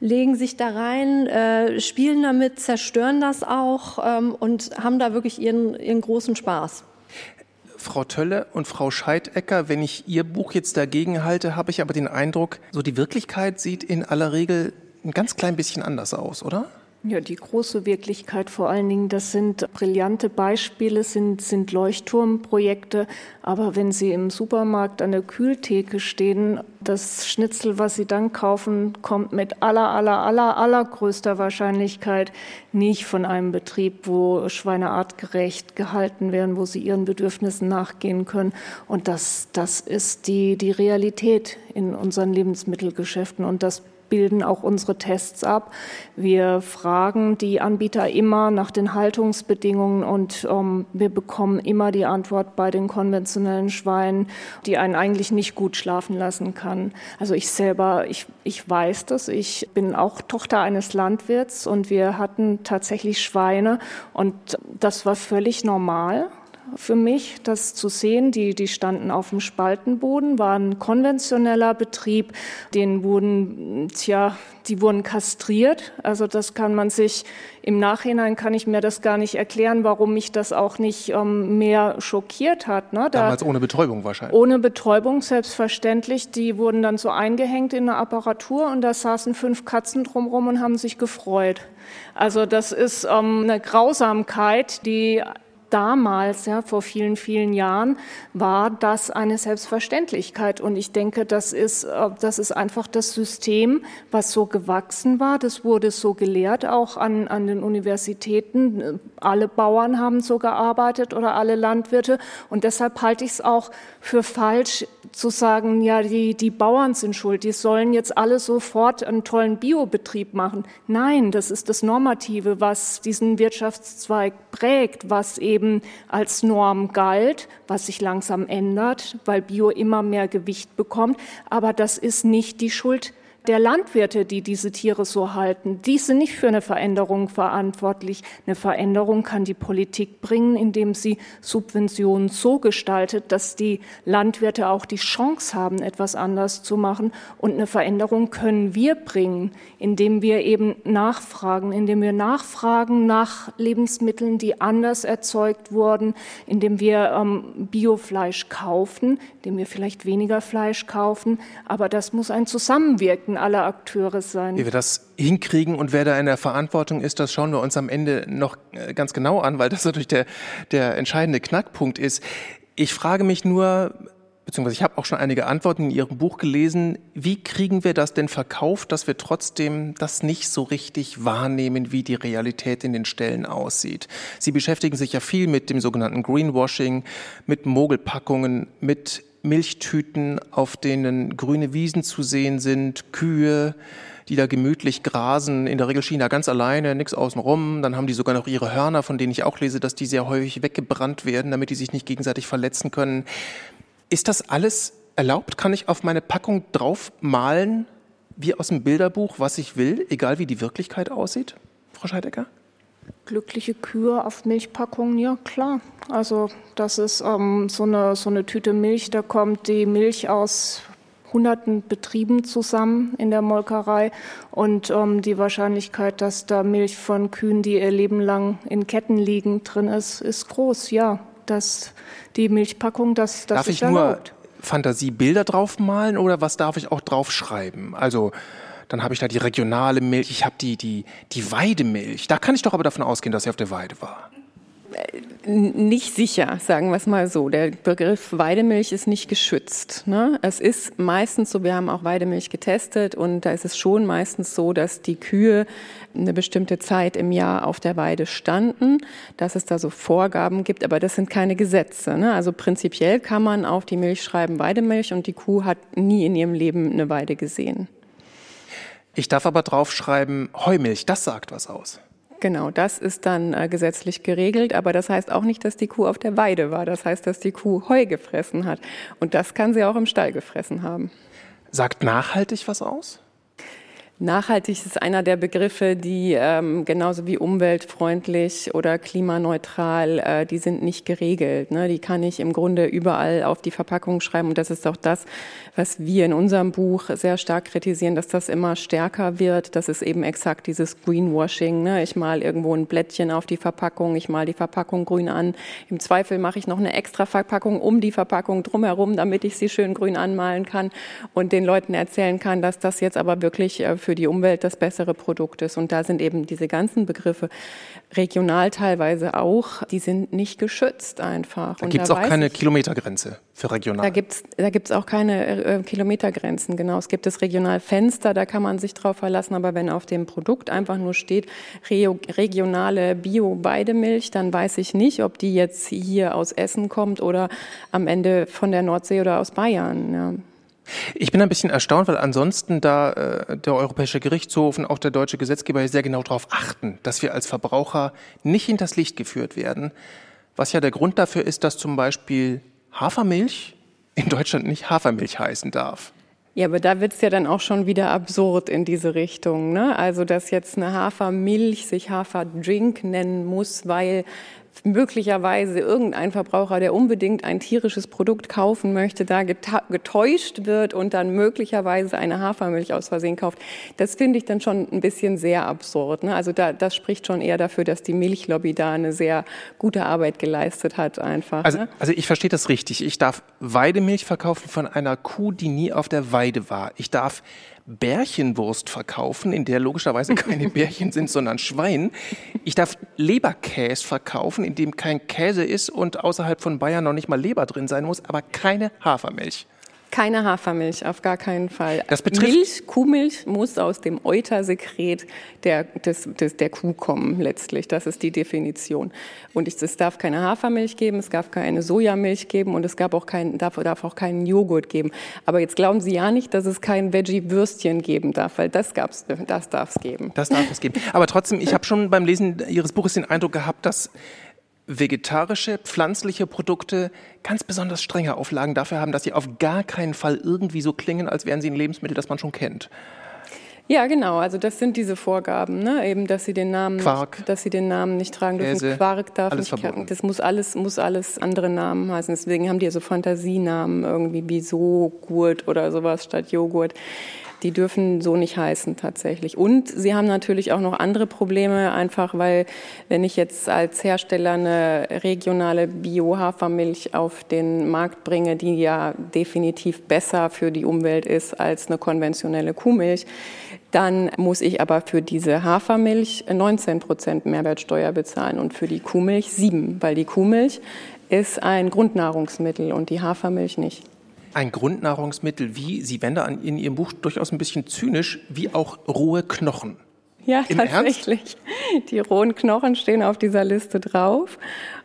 legen sich da rein, äh, spielen damit, zerstören das auch ähm, und haben da wirklich ihren, ihren großen Spaß. Frau Tölle und Frau Scheidecker, wenn ich Ihr Buch jetzt dagegen halte, habe ich aber den Eindruck, so die Wirklichkeit sieht in aller Regel ein ganz klein bisschen anders aus, oder? Ja, die große Wirklichkeit vor allen Dingen, das sind brillante Beispiele, sind, sind Leuchtturmprojekte. Aber wenn Sie im Supermarkt an der Kühltheke stehen, das Schnitzel, was Sie dann kaufen, kommt mit aller, aller, aller, allergrößter Wahrscheinlichkeit nicht von einem Betrieb, wo Schweine artgerecht gehalten werden, wo sie ihren Bedürfnissen nachgehen können. Und das, das ist die, die Realität in unseren Lebensmittelgeschäften. Und das bilden auch unsere Tests ab. Wir fragen die Anbieter immer nach den Haltungsbedingungen und ähm, wir bekommen immer die Antwort bei den konventionellen Schweinen, die einen eigentlich nicht gut schlafen lassen kann. Also ich selber, ich, ich weiß das. Ich bin auch Tochter eines Landwirts und wir hatten tatsächlich Schweine und das war völlig normal für mich, das zu sehen. Die, die standen auf dem Spaltenboden, war ein konventioneller Betrieb. Den wurden, tja, die wurden kastriert. Also das kann man sich im Nachhinein kann ich mir das gar nicht erklären, warum mich das auch nicht ähm, mehr schockiert hat. Ne? Da, Damals ohne Betäubung wahrscheinlich. Ohne Betäubung, selbstverständlich. Die wurden dann so eingehängt in eine Apparatur und da saßen fünf Katzen drumherum und haben sich gefreut. Also das ist ähm, eine Grausamkeit, die damals, ja, vor vielen, vielen Jahren, war das eine Selbstverständlichkeit. Und ich denke, das ist, äh, das ist einfach das System, was so gewachsen war. Das wurde so gelehrt, auch an, an den Universitäten. Alle Bauern haben so gearbeitet oder alle Landwirte. Und deshalb halte ich es auch für falsch zu sagen, ja, die, die Bauern sind schuld, die sollen jetzt alle sofort einen tollen Biobetrieb machen. Nein, das ist das Normative, was diesen Wirtschaftszweig prägt, was eben als Norm galt, was sich langsam ändert, weil Bio immer mehr Gewicht bekommt. Aber das ist nicht die Schuld der Landwirte, die diese Tiere so halten, die sind nicht für eine Veränderung verantwortlich. Eine Veränderung kann die Politik bringen, indem sie Subventionen so gestaltet, dass die Landwirte auch die Chance haben, etwas anders zu machen. Und eine Veränderung können wir bringen, indem wir eben nachfragen, indem wir nachfragen nach Lebensmitteln, die anders erzeugt wurden, indem wir ähm, Biofleisch kaufen, indem wir vielleicht weniger Fleisch kaufen. Aber das muss ein Zusammenwirken sollten alle Akteure sein. Wie wir das hinkriegen und wer da in der Verantwortung ist, das schauen wir uns am Ende noch äh, ganz genau an, weil das natürlich der, der entscheidende Knackpunkt ist. Ich frage mich nur, beziehungsweise ich habe auch schon einige Antworten in Ihrem Buch gelesen, wie kriegen wir das denn verkauft, dass wir trotzdem das nicht so richtig wahrnehmen, wie die Realität in den Stellen aussieht? Sie beschäftigen sich ja viel mit dem sogenannten Greenwashing, mit Mogelpackungen, mit Milchtüten, auf denen grüne Wiesen zu sehen sind, Kühe, die da gemütlich grasen, in der Regel China ganz alleine, nichts außenrum. Dann haben die sogar noch ihre Hörner, von denen ich auch lese, dass die sehr häufig weggebrannt werden, damit die sich nicht gegenseitig verletzen können. Ist das alles erlaubt? Kann ich auf meine Packung draufmalen, wie aus dem Bilderbuch, was ich will, egal wie die Wirklichkeit aussieht? Frau Scheidecker? Glückliche Kühe auf Milchpackungen, ja klar. Also das ist ähm, so, eine, so eine Tüte Milch, da kommt die Milch aus hunderten Betrieben zusammen in der Molkerei und ähm, die Wahrscheinlichkeit, dass da Milch von Kühen, die ihr Leben lang in Ketten liegen, drin ist, ist groß. Ja, dass die Milchpackung, das, das darf ich erlaubt. nur Fantasiebilder draufmalen oder was darf ich auch draufschreiben? Also dann habe ich da die regionale Milch, ich habe die, die, die Weidemilch. Da kann ich doch aber davon ausgehen, dass sie auf der Weide war. nicht sicher, sagen wir es mal so. Der Begriff Weidemilch ist nicht geschützt. Ne? Es ist meistens so, wir haben auch Weidemilch getestet und da ist es schon meistens so, dass die Kühe eine bestimmte Zeit im Jahr auf der Weide standen, dass es da so Vorgaben gibt, aber das sind keine Gesetze. Ne? Also prinzipiell kann man auf die Milch schreiben Weidemilch und die Kuh hat nie in ihrem Leben eine Weide gesehen. Ich darf aber draufschreiben Heumilch, das sagt was aus. Genau, das ist dann äh, gesetzlich geregelt, aber das heißt auch nicht, dass die Kuh auf der Weide war. Das heißt, dass die Kuh Heu gefressen hat. Und das kann sie auch im Stall gefressen haben. Sagt nachhaltig was aus? Nachhaltig ist einer der Begriffe, die ähm, genauso wie umweltfreundlich oder klimaneutral, äh, die sind nicht geregelt. Ne? Die kann ich im Grunde überall auf die Verpackung schreiben. Und das ist auch das, was wir in unserem Buch sehr stark kritisieren, dass das immer stärker wird. Das ist eben exakt dieses Greenwashing. Ne? Ich mal irgendwo ein Blättchen auf die Verpackung, ich mal die Verpackung grün an. Im Zweifel mache ich noch eine extra Verpackung um die Verpackung drumherum, damit ich sie schön grün anmalen kann und den Leuten erzählen kann, dass das jetzt aber wirklich äh, für für die Umwelt das bessere Produkt ist. Und da sind eben diese ganzen Begriffe regional teilweise auch, die sind nicht geschützt einfach. Da gibt es auch keine ich, Kilometergrenze für regional. Da gibt es da gibt's auch keine äh, Kilometergrenzen, genau. Es gibt das Regionalfenster, da kann man sich drauf verlassen, aber wenn auf dem Produkt einfach nur steht re regionale Bio-Weidemilch, dann weiß ich nicht, ob die jetzt hier aus Essen kommt oder am Ende von der Nordsee oder aus Bayern. Ja. Ich bin ein bisschen erstaunt, weil ansonsten da äh, der Europäische Gerichtshof und auch der deutsche Gesetzgeber sehr genau darauf achten, dass wir als Verbraucher nicht hinters Licht geführt werden. Was ja der Grund dafür ist, dass zum Beispiel Hafermilch in Deutschland nicht Hafermilch heißen darf. Ja, aber da wird es ja dann auch schon wieder absurd in diese Richtung. Ne? Also, dass jetzt eine Hafermilch sich Haferdrink nennen muss, weil möglicherweise irgendein Verbraucher, der unbedingt ein tierisches Produkt kaufen möchte, da getäuscht wird und dann möglicherweise eine Hafermilch aus Versehen kauft. Das finde ich dann schon ein bisschen sehr absurd. Ne? Also da, das spricht schon eher dafür, dass die Milchlobby da eine sehr gute Arbeit geleistet hat einfach. Also, ne? also ich verstehe das richtig. Ich darf Weidemilch verkaufen von einer Kuh, die nie auf der Weide war. Ich darf Bärchenwurst verkaufen, in der logischerweise keine Bärchen sind, sondern Schwein. Ich darf Leberkäse verkaufen, in dem kein Käse ist und außerhalb von Bayern noch nicht mal Leber drin sein muss, aber keine Hafermilch. Keine Hafermilch, auf gar keinen Fall. Das betrifft Milch, Kuhmilch muss aus dem Eutersekret der, des, des, der Kuh kommen, letztlich. Das ist die Definition. Und ich, es darf keine Hafermilch geben, es darf keine Sojamilch geben und es gab auch kein, darf, darf auch keinen Joghurt geben. Aber jetzt glauben Sie ja nicht, dass es kein Veggie-Würstchen geben darf, weil das, gab's, das darf es geben. Das darf es geben. Aber trotzdem, ich habe schon beim Lesen Ihres Buches den Eindruck gehabt, dass vegetarische, pflanzliche Produkte ganz besonders strenge Auflagen dafür haben, dass sie auf gar keinen Fall irgendwie so klingen, als wären sie ein Lebensmittel, das man schon kennt. Ja, genau. Also das sind diese Vorgaben, ne? eben, dass sie den Namen, Quark, nicht, dass sie den Namen nicht tragen dürfen. Käse, Quark darf nicht. Verboten. Das muss alles, muss alles andere Namen heißen. Deswegen haben die so Fantasienamen irgendwie Bisogurt oder sowas statt Joghurt die dürfen so nicht heißen tatsächlich. Und sie haben natürlich auch noch andere Probleme, einfach weil, wenn ich jetzt als Hersteller eine regionale Bio-Hafermilch auf den Markt bringe, die ja definitiv besser für die Umwelt ist als eine konventionelle Kuhmilch, dann muss ich aber für diese Hafermilch 19 Prozent Mehrwertsteuer bezahlen und für die Kuhmilch 7, weil die Kuhmilch ist ein Grundnahrungsmittel und die Hafermilch nicht ein Grundnahrungsmittel wie, Sie wenden an, in Ihrem Buch durchaus ein bisschen zynisch, wie auch rohe Knochen. Ja, Im tatsächlich. Ernst? Die rohen Knochen stehen auf dieser Liste drauf.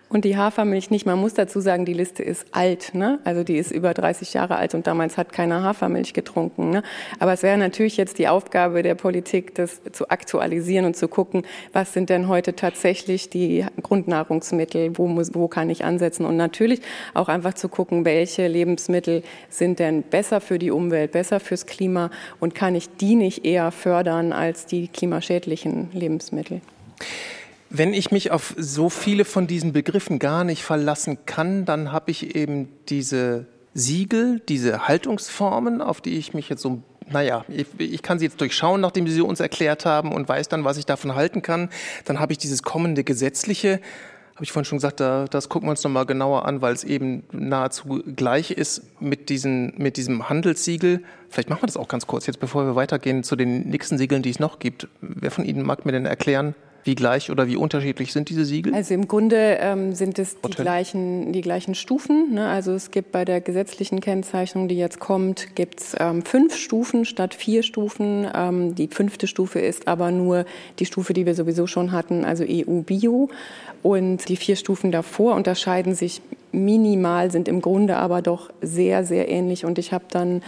Und die Hafermilch nicht. Man muss dazu sagen, die Liste ist alt. Ne? Also die ist über 30 Jahre alt und damals hat keiner Hafermilch getrunken. Ne? Aber es wäre natürlich jetzt die Aufgabe der Politik, das zu aktualisieren und zu gucken, was sind denn heute tatsächlich die Grundnahrungsmittel, wo, muss, wo kann ich ansetzen. Und natürlich auch einfach zu gucken, welche Lebensmittel sind denn besser für die Umwelt, besser fürs Klima und kann ich die nicht eher fördern als die klimaschädlichen Lebensmittel. Wenn ich mich auf so viele von diesen Begriffen gar nicht verlassen kann, dann habe ich eben diese Siegel, diese Haltungsformen, auf die ich mich jetzt so, naja, ich, ich kann sie jetzt durchschauen, nachdem Sie uns erklärt haben und weiß dann, was ich davon halten kann. Dann habe ich dieses kommende Gesetzliche, habe ich vorhin schon gesagt, da, das gucken wir uns nochmal genauer an, weil es eben nahezu gleich ist mit, diesen, mit diesem Handelssiegel. Vielleicht machen wir das auch ganz kurz jetzt, bevor wir weitergehen zu den nächsten Siegeln, die es noch gibt. Wer von Ihnen mag mir denn erklären, Wie gleich oder wie unterschiedlich sind diese Siegel? Also im Grunde ähm, sind es die gleichen, die gleichen Stufen. Ne? Also es gibt bei der gesetzlichen Kennzeichnung, die jetzt kommt, gibt es ähm, fünf Stufen statt vier Stufen. Ähm, die fünfte Stufe ist aber nur die Stufe, die wir sowieso schon hatten, also EU-Bio. Und die vier Stufen davor unterscheiden sich minimal, sind im Grunde aber doch sehr, sehr ähnlich. Und ich habe dann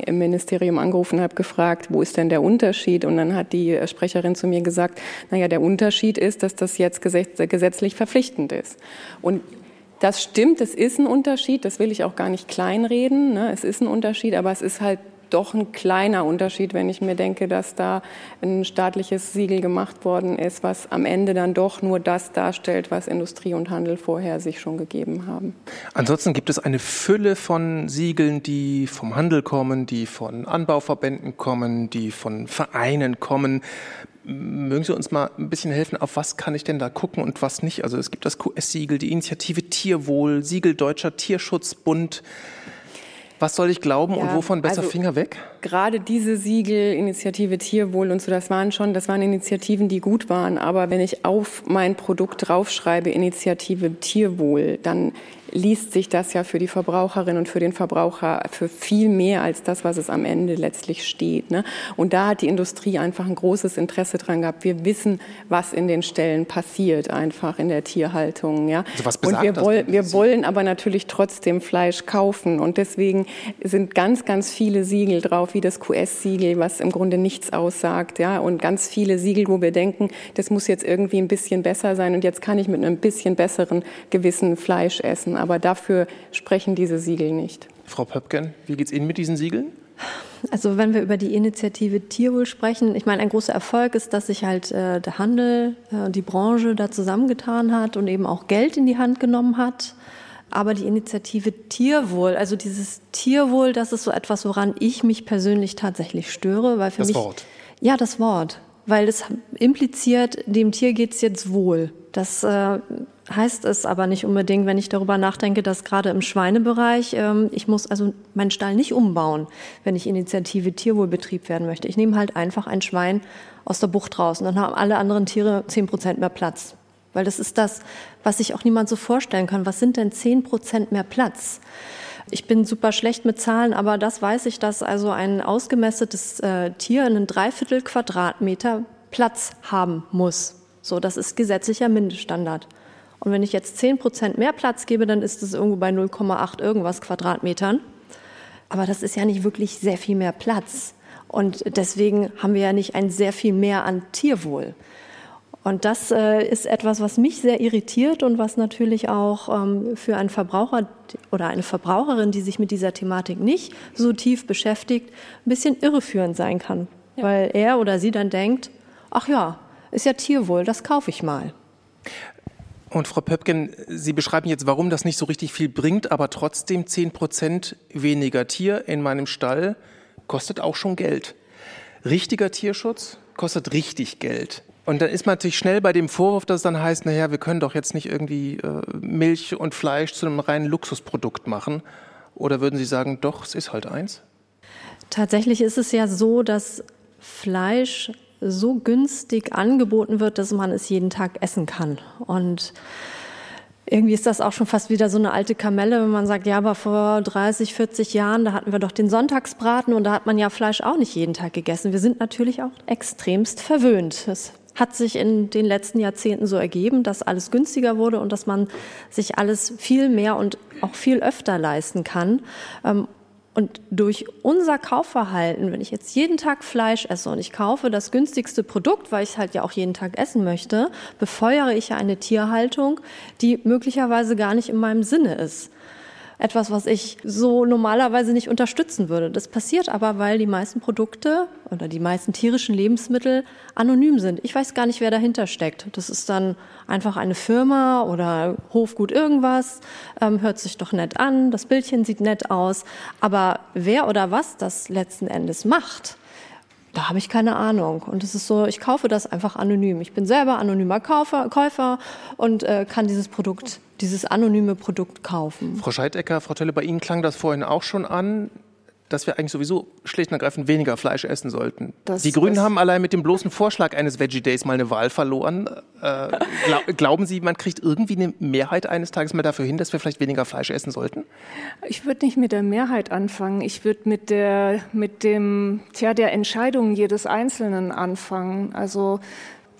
im Ministerium angerufen habe gefragt, wo ist denn der Unterschied? Und dann hat die Sprecherin zu mir gesagt, naja, der Unterschied ist, dass das jetzt gesetzlich verpflichtend ist. Und das stimmt, es ist ein Unterschied, das will ich auch gar nicht kleinreden. Ne? Es ist ein Unterschied, aber es ist halt doch ein kleiner Unterschied, wenn ich mir denke, dass da ein staatliches Siegel gemacht worden ist, was am Ende dann doch nur das darstellt, was Industrie und Handel vorher sich schon gegeben haben. Ansonsten gibt es eine Fülle von Siegeln, die vom Handel kommen, die von Anbauverbänden kommen, die von Vereinen kommen. Mögen Sie uns mal ein bisschen helfen, auf was kann ich denn da gucken und was nicht? Also es gibt das QS-Siegel, die Initiative Tierwohl, Siegel Deutscher Tierschutzbund. Was soll ich glauben ja, und wovon besser also Finger weg? Gerade diese Siegel, Initiative Tierwohl und so, das waren schon, das waren Initiativen, die gut waren. Aber wenn ich auf mein Produkt draufschreibe, Initiative Tierwohl, dann liest sich das ja für die Verbraucherin und für den Verbraucher für viel mehr als das, was es am Ende letztlich steht. Ne? Und da hat die Industrie einfach ein großes Interesse dran gehabt. Wir wissen, was in den Ställen passiert, einfach in der Tierhaltung. Ja? Also was und wir, woll, wir wollen aber natürlich trotzdem Fleisch kaufen. Und deswegen sind ganz, ganz viele Siegel drauf, wie das QS-Siegel, was im Grunde nichts aussagt. Ja? Und ganz viele Siegel, wo wir denken, das muss jetzt irgendwie ein bisschen besser sein und jetzt kann ich mit einem bisschen besseren Gewissen Fleisch essen aber dafür sprechen diese Siegel nicht. Frau Pöpken, wie geht es Ihnen mit diesen Siegeln? Also wenn wir über die Initiative Tierwohl sprechen, ich meine, ein großer Erfolg ist, dass sich halt äh, der Handel, äh, die Branche da zusammengetan hat und eben auch Geld in die Hand genommen hat. Aber die Initiative Tierwohl, also dieses Tierwohl, das ist so etwas, woran ich mich persönlich tatsächlich störe, weil für das mich Wort. ja das Wort, weil es impliziert, dem Tier geht es jetzt wohl. Das äh, heißt es aber nicht unbedingt, wenn ich darüber nachdenke, dass gerade im Schweinebereich, ähm, ich muss also meinen Stall nicht umbauen, wenn ich Initiative Tierwohlbetrieb werden möchte. Ich nehme halt einfach ein Schwein aus der Bucht raus und dann haben alle anderen Tiere zehn Prozent mehr Platz. Weil das ist das, was sich auch niemand so vorstellen kann. Was sind denn zehn Prozent mehr Platz? Ich bin super schlecht mit Zahlen, aber das weiß ich, dass also ein ausgemästetes äh, Tier einen Dreiviertel Quadratmeter Platz haben muss. So, das ist gesetzlicher Mindeststandard. Und wenn ich jetzt 10 Prozent mehr Platz gebe, dann ist es irgendwo bei 0,8 irgendwas Quadratmetern. Aber das ist ja nicht wirklich sehr viel mehr Platz. Und deswegen haben wir ja nicht ein sehr viel mehr an Tierwohl. Und das äh, ist etwas, was mich sehr irritiert und was natürlich auch ähm, für einen Verbraucher oder eine Verbraucherin, die sich mit dieser Thematik nicht so tief beschäftigt, ein bisschen irreführend sein kann. Ja. Weil er oder sie dann denkt, ach ja, ist ja Tierwohl, das kaufe ich mal. Und Frau Pöpken, Sie beschreiben jetzt, warum das nicht so richtig viel bringt, aber trotzdem 10 Prozent weniger Tier in meinem Stall kostet auch schon Geld. Richtiger Tierschutz kostet richtig Geld. Und dann ist man natürlich schnell bei dem Vorwurf, dass es dann heißt, naja, wir können doch jetzt nicht irgendwie äh, Milch und Fleisch zu einem reinen Luxusprodukt machen. Oder würden Sie sagen, doch, es ist halt eins? Tatsächlich ist es ja so, dass Fleisch so günstig angeboten wird, dass man es jeden Tag essen kann. Und irgendwie ist das auch schon fast wieder so eine alte Kamelle, wenn man sagt, ja, aber vor 30, 40 Jahren, da hatten wir doch den Sonntagsbraten und da hat man ja Fleisch auch nicht jeden Tag gegessen. Wir sind natürlich auch extremst verwöhnt. Es hat sich in den letzten Jahrzehnten so ergeben, dass alles günstiger wurde und dass man sich alles viel mehr und auch viel öfter leisten kann. Ähm, und durch unser Kaufverhalten, wenn ich jetzt jeden Tag Fleisch esse und ich kaufe das günstigste Produkt, weil ich es halt ja auch jeden Tag essen möchte, befeuere ich ja eine Tierhaltung, die möglicherweise gar nicht in meinem Sinne ist etwas, was ich so normalerweise nicht unterstützen würde. Das passiert aber, weil die meisten Produkte oder die meisten tierischen Lebensmittel anonym sind. Ich weiß gar nicht, wer dahinter steckt. Das ist dann einfach eine Firma oder Hofgut irgendwas, ähm, hört sich doch nett an, das Bildchen sieht nett aus. Aber wer oder was das letzten Endes macht, da habe ich keine Ahnung. Und es ist so, ich kaufe das einfach anonym. Ich bin selber anonymer Käufer, Käufer und äh, kann dieses Produkt, dieses anonyme Produkt kaufen. Frau Scheidecker, Frau Tölle, bei Ihnen klang das vorhin auch schon an. dass wir eigentlich sowieso schlicht und ergreifend weniger Fleisch essen sollten. Das, die Grünen haben allein mit dem bloßen Vorschlag eines Veggie Days mal eine Wahl verloren. Äh, glaub, glauben Sie, man kriegt irgendwie eine Mehrheit eines Tages mal dafür hin, dass wir vielleicht weniger Fleisch essen sollten? Ich würde nicht mit der Mehrheit anfangen. Ich würde mit der, mit dem, tja, der Entscheidung jedes Einzelnen anfangen. Also,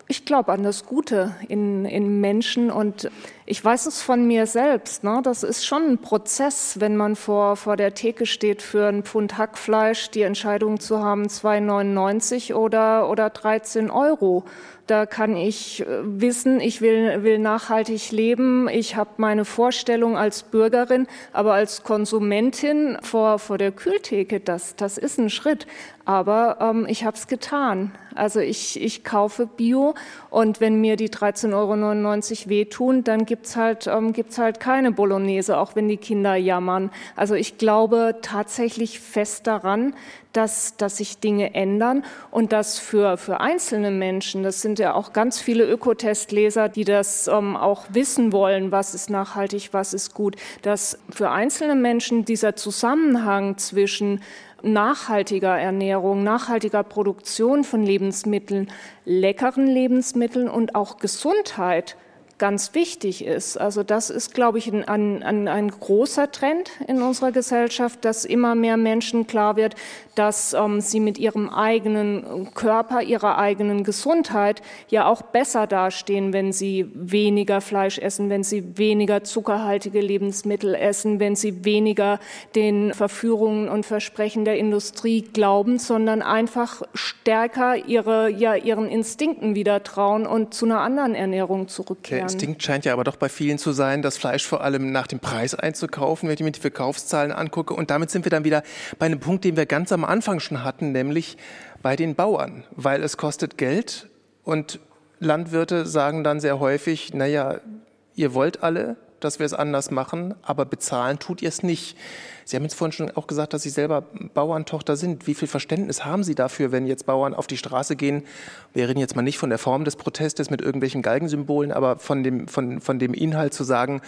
ich glaube an das Gute in, in Menschen und ich weiß es von mir selbst. Ne? Das ist schon ein Prozess, wenn man vor, vor der Theke steht für ein Pfund Hackfleisch, die Entscheidung zu haben, 2,99 oder, oder 13 Euro. Da kann ich äh, wissen, ich will, will nachhaltig leben. Ich habe meine Vorstellung als Bürgerin, aber als Konsumentin vor, vor der Kühltheke, das, das ist ein Schritt. Aber ähm, ich habe es getan. Also ich, ich kaufe Bio und wenn mir die 13,99 Euro wehtun, dann gibt's halt, ähm, gibt's halt keine Bolognese, auch wenn die Kinder jammern. Also ich glaube tatsächlich fest daran, dass, dass sich Dinge ändern und dass für, für einzelne Menschen, das sind ja auch ganz viele Ökotestleser, die das ähm, auch wissen wollen, was ist nachhaltig, was ist gut, dass für einzelne Menschen dieser Zusammenhang zwischen nachhaltiger Ernährung, nachhaltiger Produktion von Lebensmitteln, leckeren Lebensmitteln und auch Gesundheit ganz wichtig ist. Also das ist, glaube ich, ein, ein, ein großer Trend in unserer Gesellschaft, dass immer mehr Menschen klar wird, dass ähm, sie mit ihrem eigenen Körper, ihrer eigenen Gesundheit ja auch besser dastehen, wenn sie weniger Fleisch essen, wenn sie weniger zuckerhaltige Lebensmittel essen, wenn sie weniger den Verführungen und Versprechen der Industrie glauben, sondern einfach stärker ihre, ja, ihren Instinkten wieder trauen und zu einer anderen Ernährung zurückkehren. Instinkt scheint ja aber doch bei vielen zu sein, das Fleisch vor allem nach dem Preis einzukaufen, wenn ich mir die Verkaufszahlen angucke. Und damit sind wir dann wieder bei einem Punkt, den wir ganz am Anfang schon hatten, nämlich bei den Bauern, weil es kostet Geld und Landwirte sagen dann sehr häufig, naja, ihr wollt alle, dass wir es anders machen, aber bezahlen tut ihr es nicht. Sie haben jetzt vorhin schon auch gesagt, dass Sie selber Bauerntochter sind. Wie viel Verständnis haben Sie dafür, wenn jetzt Bauern auf die Straße gehen? Wir reden jetzt mal nicht von der Form des Protestes mit irgendwelchen Galgensymbolen, aber von dem, von, von dem Inhalt zu sagen,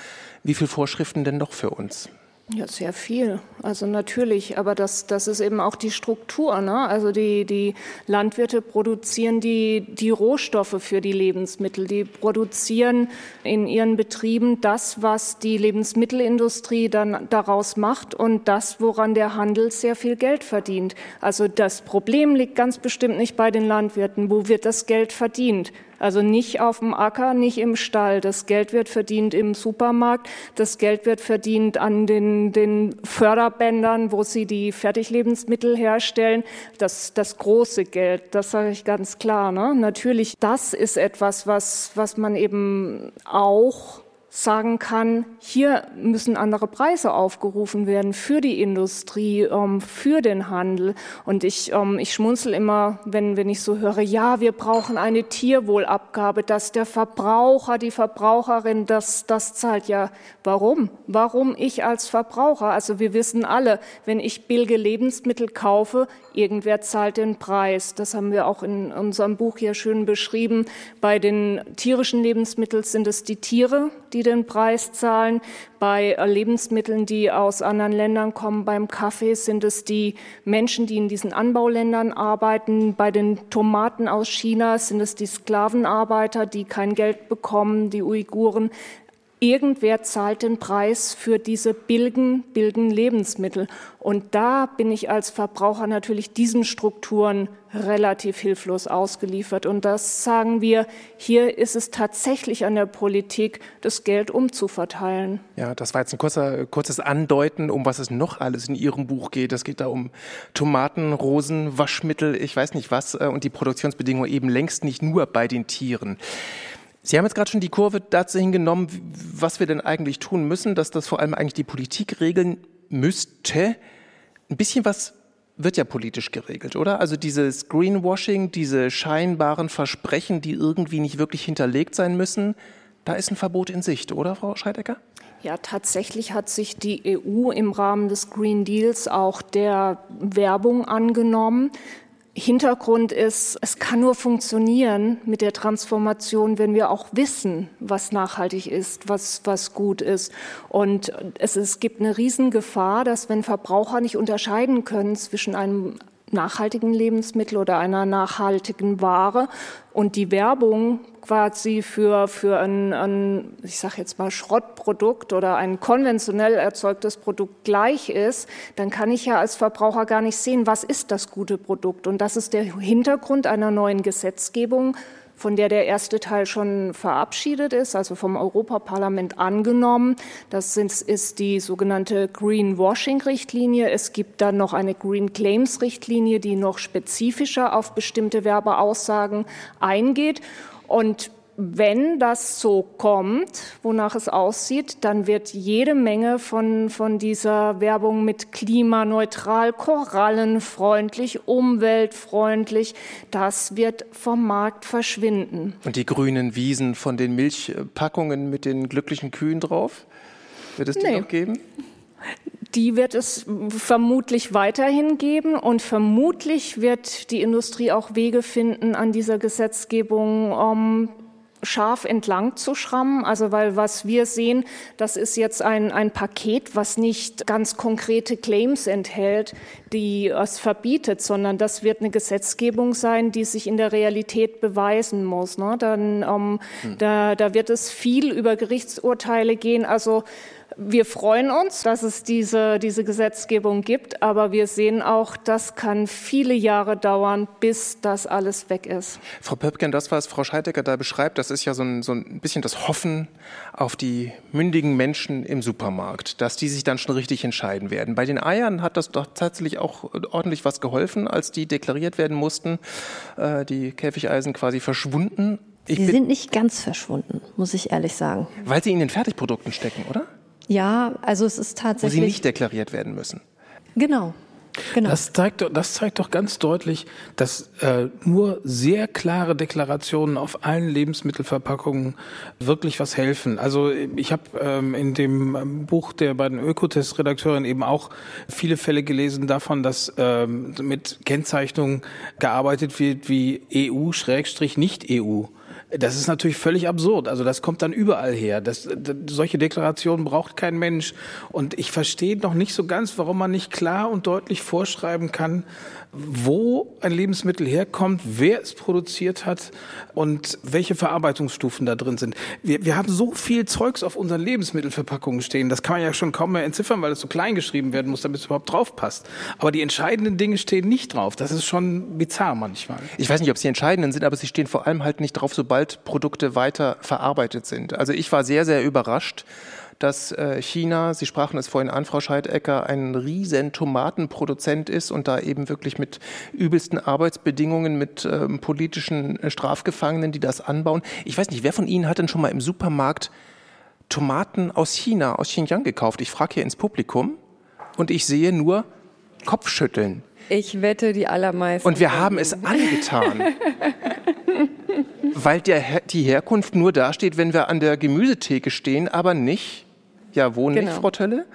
wie viel Vorschriften denn doch für uns? Ja, sehr viel. Also natürlich, aber das, das ist eben auch die Struktur. Ne? Also die, die Landwirte produzieren die, die Rohstoffe für die Lebensmittel. Die produzieren in ihren Betrieben das, was die Lebensmittelindustrie dann daraus macht und das, woran der Handel sehr viel Geld verdient. Also das Problem liegt ganz bestimmt nicht bei den Landwirten. Wo wird das Geld verdient? Also nicht auf dem Acker, nicht im Stall. Das Geld wird verdient im Supermarkt. Das Geld wird verdient an den, den Förderbändern, wo sie die Fertiglebensmittel herstellen. Das, das große Geld, das sage ich ganz klar. Ne? Natürlich, das ist etwas, was, was man eben auch sagen kann, hier müssen andere Preise aufgerufen werden für die Industrie, ähm, für den Handel. Und ich, ähm, ich schmunzel immer, wenn, wenn ich so höre, ja, wir brauchen eine Tierwohlabgabe, dass der Verbraucher, die Verbraucherin das, das zahlt. Ja, warum? Warum ich als Verbraucher? Also wir wissen alle, wenn ich billige Lebensmittel kaufe, irgendwer zahlt den Preis. Das haben wir auch in unserem Buch hier schön beschrieben. Bei den tierischen Lebensmitteln sind es die Tiere, die den Preis zahlen. Bei Lebensmitteln, die aus anderen Ländern kommen, beim Kaffee sind es die Menschen, die in diesen Anbauländern arbeiten. Bei den Tomaten aus China sind es die Sklavenarbeiter, die kein Geld bekommen, die Uiguren. Irgendwer zahlt den Preis für diese billigen, billigen Lebensmittel. Und da bin ich als Verbraucher natürlich diesen Strukturen relativ hilflos ausgeliefert. Und das sagen wir, hier ist es tatsächlich an der Politik, das Geld umzuverteilen. Ja, das war jetzt ein kurzer, kurzes Andeuten, um was es noch alles in Ihrem Buch geht. Es geht da um Tomaten, Rosen, Waschmittel, ich weiß nicht was, äh, und die Produktionsbedingungen eben längst nicht nur bei den Tieren. Sie haben jetzt gerade schon die Kurve dazu hingenommen, was wir denn eigentlich tun müssen, dass das vor allem eigentlich die Politik regeln müsste. Ein bisschen was wird ja politisch geregelt, oder? Also dieses Greenwashing, diese scheinbaren Versprechen, die irgendwie nicht wirklich hinterlegt sein müssen, da ist ein Verbot in Sicht, oder, Frau Scheidecker? Ja, tatsächlich hat sich die EU im Rahmen des Green Deals auch der Werbung angenommen Hintergrund ist, es kann nur funktionieren mit der Transformation, wenn wir auch wissen, was nachhaltig ist, was, was gut ist. Und es, es gibt eine Riesengefahr, dass wenn Verbraucher nicht unterscheiden können zwischen einem nachhaltigen Lebensmittel oder einer nachhaltigen Ware und die Werbung quasi für, für ein, ein ich sage jetzt mal, Schrottprodukt oder ein konventionell erzeugtes Produkt gleich ist, dann kann ich ja als Verbraucher gar nicht sehen, was ist das gute Produkt. Und das ist der Hintergrund einer neuen Gesetzgebung von der der erste Teil schon verabschiedet ist, also vom Europaparlament angenommen. Das ist die sogenannte Greenwashing-Richtlinie. Es gibt dann noch eine Green Claims-Richtlinie, die noch spezifischer auf bestimmte Werbeaussagen eingeht. Und wenn das so kommt, wonach es aussieht, dann wird jede Menge von, von dieser Werbung mit klimaneutral, korallenfreundlich, umweltfreundlich, das wird vom Markt verschwinden. Und die grünen Wiesen von den Milchpackungen mit den glücklichen Kühen drauf, wird es die nee. noch geben? Die wird es vermutlich weiterhin geben und vermutlich wird die Industrie auch Wege finden, an dieser Gesetzgebung um, scharf entlang zu schrammen. Also weil was wir sehen, das ist jetzt ein, ein Paket, was nicht ganz konkrete Claims enthält, die es verbietet, sondern das wird eine Gesetzgebung sein, die sich in der Realität beweisen muss. Ne? Dann, ähm, hm. da, da wird es viel über Gerichtsurteile gehen. Also wir freuen uns, dass es diese, diese Gesetzgebung gibt, aber wir sehen auch, das kann viele Jahre dauern, bis das alles weg ist. Frau Pöpken, das, was Frau Scheidegger da beschreibt, das ist ja so ein, so ein bisschen das Hoffen auf die mündigen Menschen im Supermarkt, dass die sich dann schon richtig entscheiden werden. Bei den Eiern hat das doch tatsächlich auch ordentlich was geholfen, als die deklariert werden mussten, äh, die Käfigeisen quasi verschwunden. Ich sie sind nicht ganz verschwunden, muss ich ehrlich sagen. Weil sie in den Fertigprodukten stecken, oder? Ja, also es ist tatsächlich. Wo sie nicht deklariert werden müssen. Genau. Genau. Das, zeigt, das zeigt doch ganz deutlich, dass äh, nur sehr klare Deklarationen auf allen Lebensmittelverpackungen wirklich was helfen. Also ich habe ähm, in dem ähm, Buch der beiden Ökotest-Redakteurin eben auch viele Fälle gelesen davon, dass ähm, mit Kennzeichnungen gearbeitet wird wie EU-Nicht-EU. Das ist natürlich völlig absurd. Also das kommt dann überall her. Das, das, solche Deklarationen braucht kein Mensch. Und ich verstehe noch nicht so ganz, warum man nicht klar und deutlich vorschreiben kann, wo ein Lebensmittel herkommt, wer es produziert hat und welche Verarbeitungsstufen da drin sind. Wir, wir haben so viel Zeugs auf unseren Lebensmittelverpackungen stehen, das kann man ja schon kaum mehr entziffern, weil es so klein geschrieben werden muss, damit es überhaupt drauf passt. Aber die entscheidenden Dinge stehen nicht drauf. Das ist schon bizarr manchmal. Ich weiß nicht, ob sie entscheidenden sind, aber sie stehen vor allem halt nicht drauf, sobald Produkte weiter verarbeitet sind. Also ich war sehr, sehr überrascht, dass äh, China, Sie sprachen es vorhin an, Frau Scheidecker, ein riesen Tomatenproduzent ist und da eben wirklich mit übelsten Arbeitsbedingungen, mit ähm, politischen äh, Strafgefangenen, die das anbauen. Ich weiß nicht, wer von Ihnen hat denn schon mal im Supermarkt Tomaten aus China, aus Xinjiang gekauft? Ich frage hier ins Publikum und ich sehe nur Kopfschütteln. Ich wette, die allermeisten. Und wir haben es angetan. weil der, die Herkunft nur dasteht, wenn wir an der Gemüsetheke stehen, aber nicht ja, wo genau. nicht, Frau Tölle?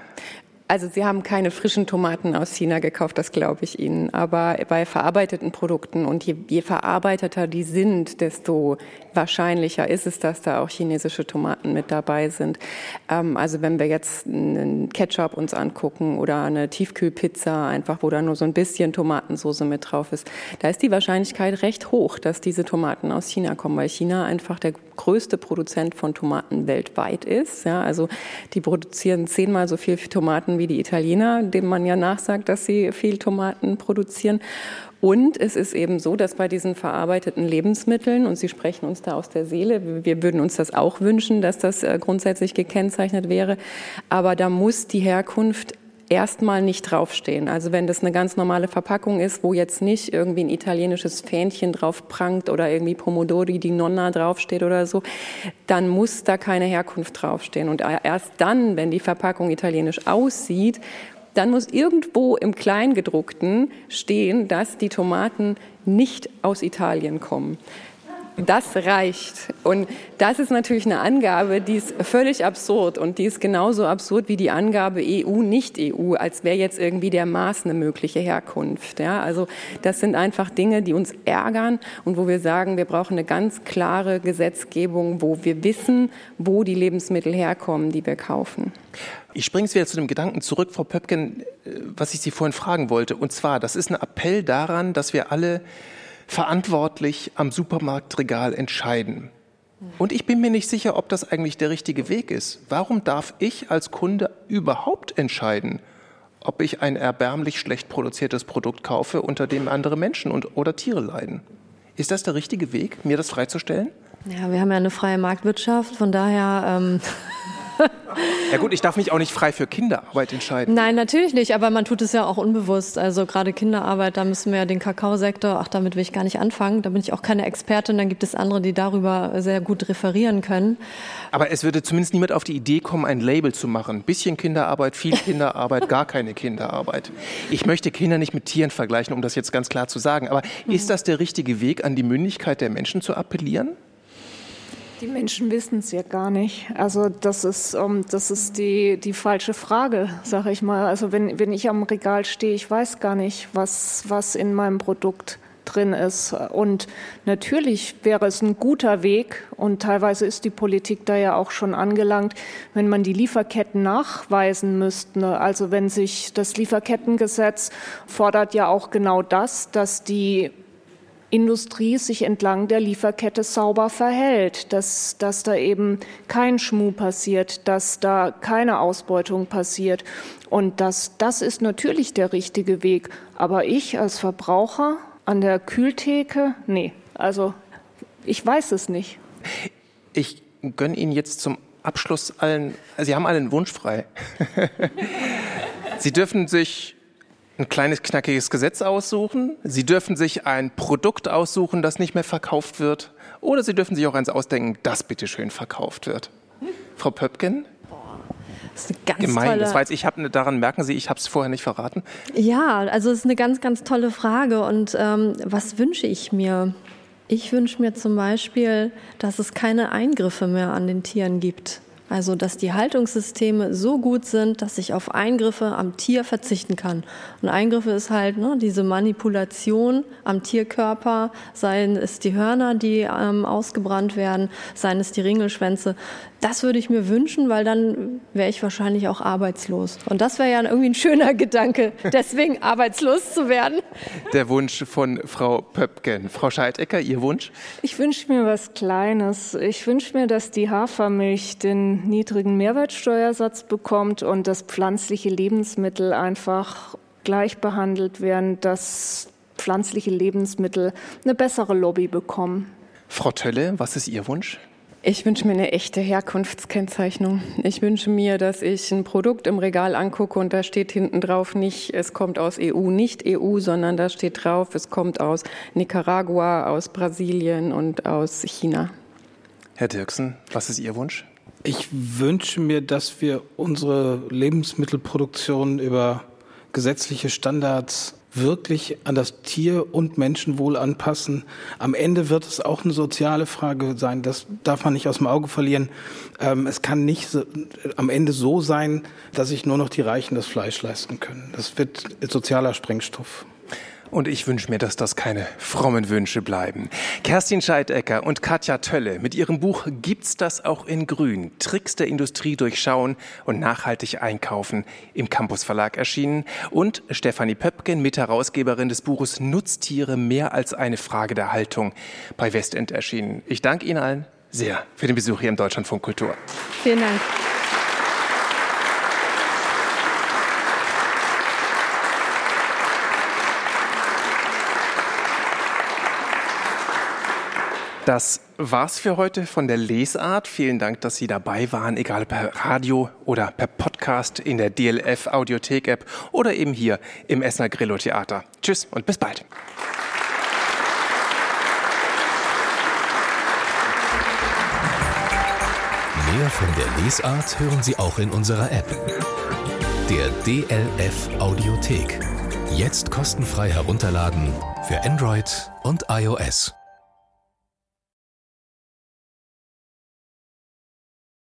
Also Sie haben keine frischen Tomaten aus China gekauft, das glaube ich Ihnen. Aber bei verarbeiteten Produkten und je, je, verarbeiteter die sind, desto wahrscheinlicher ist es, dass da auch chinesische Tomaten mit dabei sind. Ähm, also wenn wir jetzt einen Ketchup uns angucken oder eine Tiefkühlpizza, einfach wo da nur so ein bisschen Tomatensauce mit drauf ist, da ist die Wahrscheinlichkeit recht hoch, dass diese Tomaten aus China kommen, weil China einfach der größte Produzent von Tomaten weltweit ist. Ja, also die produzieren zehnmal so viel Tomaten wie die Italiener, dem man ja nachsagt, dass sie viel Tomaten produzieren. Und es ist eben so, dass bei diesen verarbeiteten Lebensmitteln, und Sie sprechen uns da aus der Seele, wir würden uns das auch wünschen, dass das äh, grundsätzlich gekennzeichnet wäre, aber da muss die Herkunft erstmal nicht draufstehen. Also wenn das eine ganz normale Verpackung ist, wo jetzt nicht irgendwie ein italienisches Fähnchen drauf prangt oder irgendwie Pomodori di Nonna draufsteht oder so, dann muss da keine Herkunft draufstehen. Und erst dann, wenn die Verpackung italienisch aussieht, dann muss irgendwo im Kleingedruckten stehen, dass die Tomaten nicht aus Italien kommen. Das reicht. Und das ist natürlich eine Angabe, die ist völlig absurd und die ist genauso absurd wie die Angabe EU, nicht EU, als wäre jetzt irgendwie der Maß eine mögliche Herkunft. Ja, also das sind einfach Dinge, die uns ärgern und wo wir sagen, wir brauchen eine ganz klare Gesetzgebung, wo wir wissen, wo die Lebensmittel herkommen, die wir kaufen. Ich springe jetzt wieder zu dem Gedanken zurück, Frau Pöpken, äh, was ich Sie vorhin fragen wollte. Und zwar, das ist ein Appell daran, dass wir alle verantwortlich am Supermarktregal entscheiden. Und ich bin mir nicht sicher, ob das eigentlich der richtige Weg ist. Warum darf ich als Kunde überhaupt entscheiden, ob ich ein erbärmlich schlecht produziertes Produkt kaufe, unter dem andere Menschen und, oder Tiere leiden? Ist das der richtige Weg, mir das freizustellen? Ja, wir haben ja eine freie Marktwirtschaft, von daher ähm, Ja gut, ich darf mich auch nicht frei für Kinderarbeit entscheiden. Nein, natürlich nicht, aber man tut es ja auch unbewusst. Also gerade Kinderarbeit, da müssen wir ja den Kakaosektor, ach, damit will ich gar nicht anfangen. Da bin ich auch keine Expertin, dann gibt es andere, die darüber sehr gut referieren können. Aber es würde zumindest niemand auf die Idee kommen, ein Label zu machen. Bisschen Kinderarbeit, viel Kinderarbeit, gar keine Kinderarbeit. Ich möchte Kinder nicht mit Tieren vergleichen, um das jetzt ganz klar zu sagen. Aber ist das der richtige Weg, an die Mündigkeit der Menschen zu appellieren? Die Menschen wissen es ja gar nicht. Also das ist, um, ähm, das ist die, die falsche Frage, sage ich mal. Also wenn, wenn ich am Regal stehe, ich weiß gar nicht, was, was in meinem Produkt drin ist. Und natürlich wäre es ein guter Weg, und teilweise ist die Politik da ja auch schon angelangt, wenn man die Lieferketten nachweisen müsste. Also wenn sich das Lieferkettengesetz fordert ja auch genau das, dass die Industrie sich entlang der Lieferkette sauber verhält, dass, dass da eben kein Schmuh passiert, dass da keine Ausbeutung passiert. Und das, das ist natürlich der richtige Weg. Aber ich als Verbraucher an der Kühltheke, nee, also ich weiß es nicht. Ich gönne Ihnen jetzt zum Abschluss allen, Sie haben allen Wunsch frei. Sie dürfen sich ein kleines knackiges Gesetz aussuchen. Sie dürfen sich ein Produkt aussuchen, das nicht mehr verkauft wird. Oder Sie dürfen sich auch eins ausdenken, das bitteschön verkauft wird. Frau Pöpken? Das ist eine ganz Gemein. tolle. Das war jetzt, ich habe daran merken Sie, ich habe es vorher nicht verraten. Ja, also es ist eine ganz, ganz tolle Frage. Und ähm, was wünsche ich mir? Ich wünsche mir zum Beispiel, dass es keine Eingriffe mehr an den Tieren gibt. Also, dass die Haltungssysteme so gut sind, dass ich auf Eingriffe am Tier verzichten kann. Und Eingriffe ist halt ne, diese Manipulation am Tierkörper, seien es die Hörner, die ähm, ausgebrannt werden, seien es die Ringelschwänze. Das würde ich mir wünschen, weil dann wäre ich wahrscheinlich auch arbeitslos. Und das wäre ja irgendwie ein schöner Gedanke, deswegen arbeitslos zu werden. Der Wunsch von Frau Pöpken. Frau Scheidecker, Ihr Wunsch? Ich wünsche mir was Kleines. Ich wünsche mir, dass die Hafermilch den niedrigen Mehrwertsteuersatz bekommt und dass pflanzliche Lebensmittel einfach gleich behandelt werden, dass pflanzliche Lebensmittel eine bessere Lobby bekommen. Frau Tölle, was ist Ihr Wunsch? Ich wünsche mir eine echte Herkunftskennzeichnung. Ich wünsche mir, dass ich ein Produkt im Regal angucke und da steht hinten drauf nicht, es kommt aus EU, nicht EU, sondern da steht drauf, es kommt aus Nicaragua, aus Brasilien und aus China. Herr Dirksen, was ist Ihr Wunsch? Ich wünsche mir, dass wir unsere Lebensmittelproduktion über gesetzliche Standards wirklich an das Tier- und Menschenwohl anpassen. Am Ende wird es auch eine soziale Frage sein. Das darf man nicht aus dem Auge verlieren. Ähm, es kann nicht so, am Ende so sein, dass sich nur noch die Reichen das Fleisch leisten können. Das wird sozialer Sprengstoff. Und ich wünsche mir, dass das keine frommen Wünsche bleiben. Kerstin Scheidecker und Katja Tölle mit ihrem Buch Gibt's das auch in Grün? Tricks der Industrie durchschauen und nachhaltig einkaufen im Campus Verlag erschienen. Und Stefanie Pöpken, Mitherausgeberin des Buches Nutztiere mehr als eine Frage der Haltung bei Westend erschienen. Ich danke Ihnen allen sehr für den Besuch hier im Deutschlandfunk Kultur. Vielen Dank. Das war's für heute von der Lesart. Vielen Dank, dass Sie dabei waren, egal per Radio oder per Podcast in der DLF Audiothek App oder eben hier im Essener Grillo Theater. Tschüss und bis bald. Mehr von der Lesart hören Sie auch in unserer App. Der DLF Audiothek. Jetzt kostenfrei herunterladen für Android und iOS.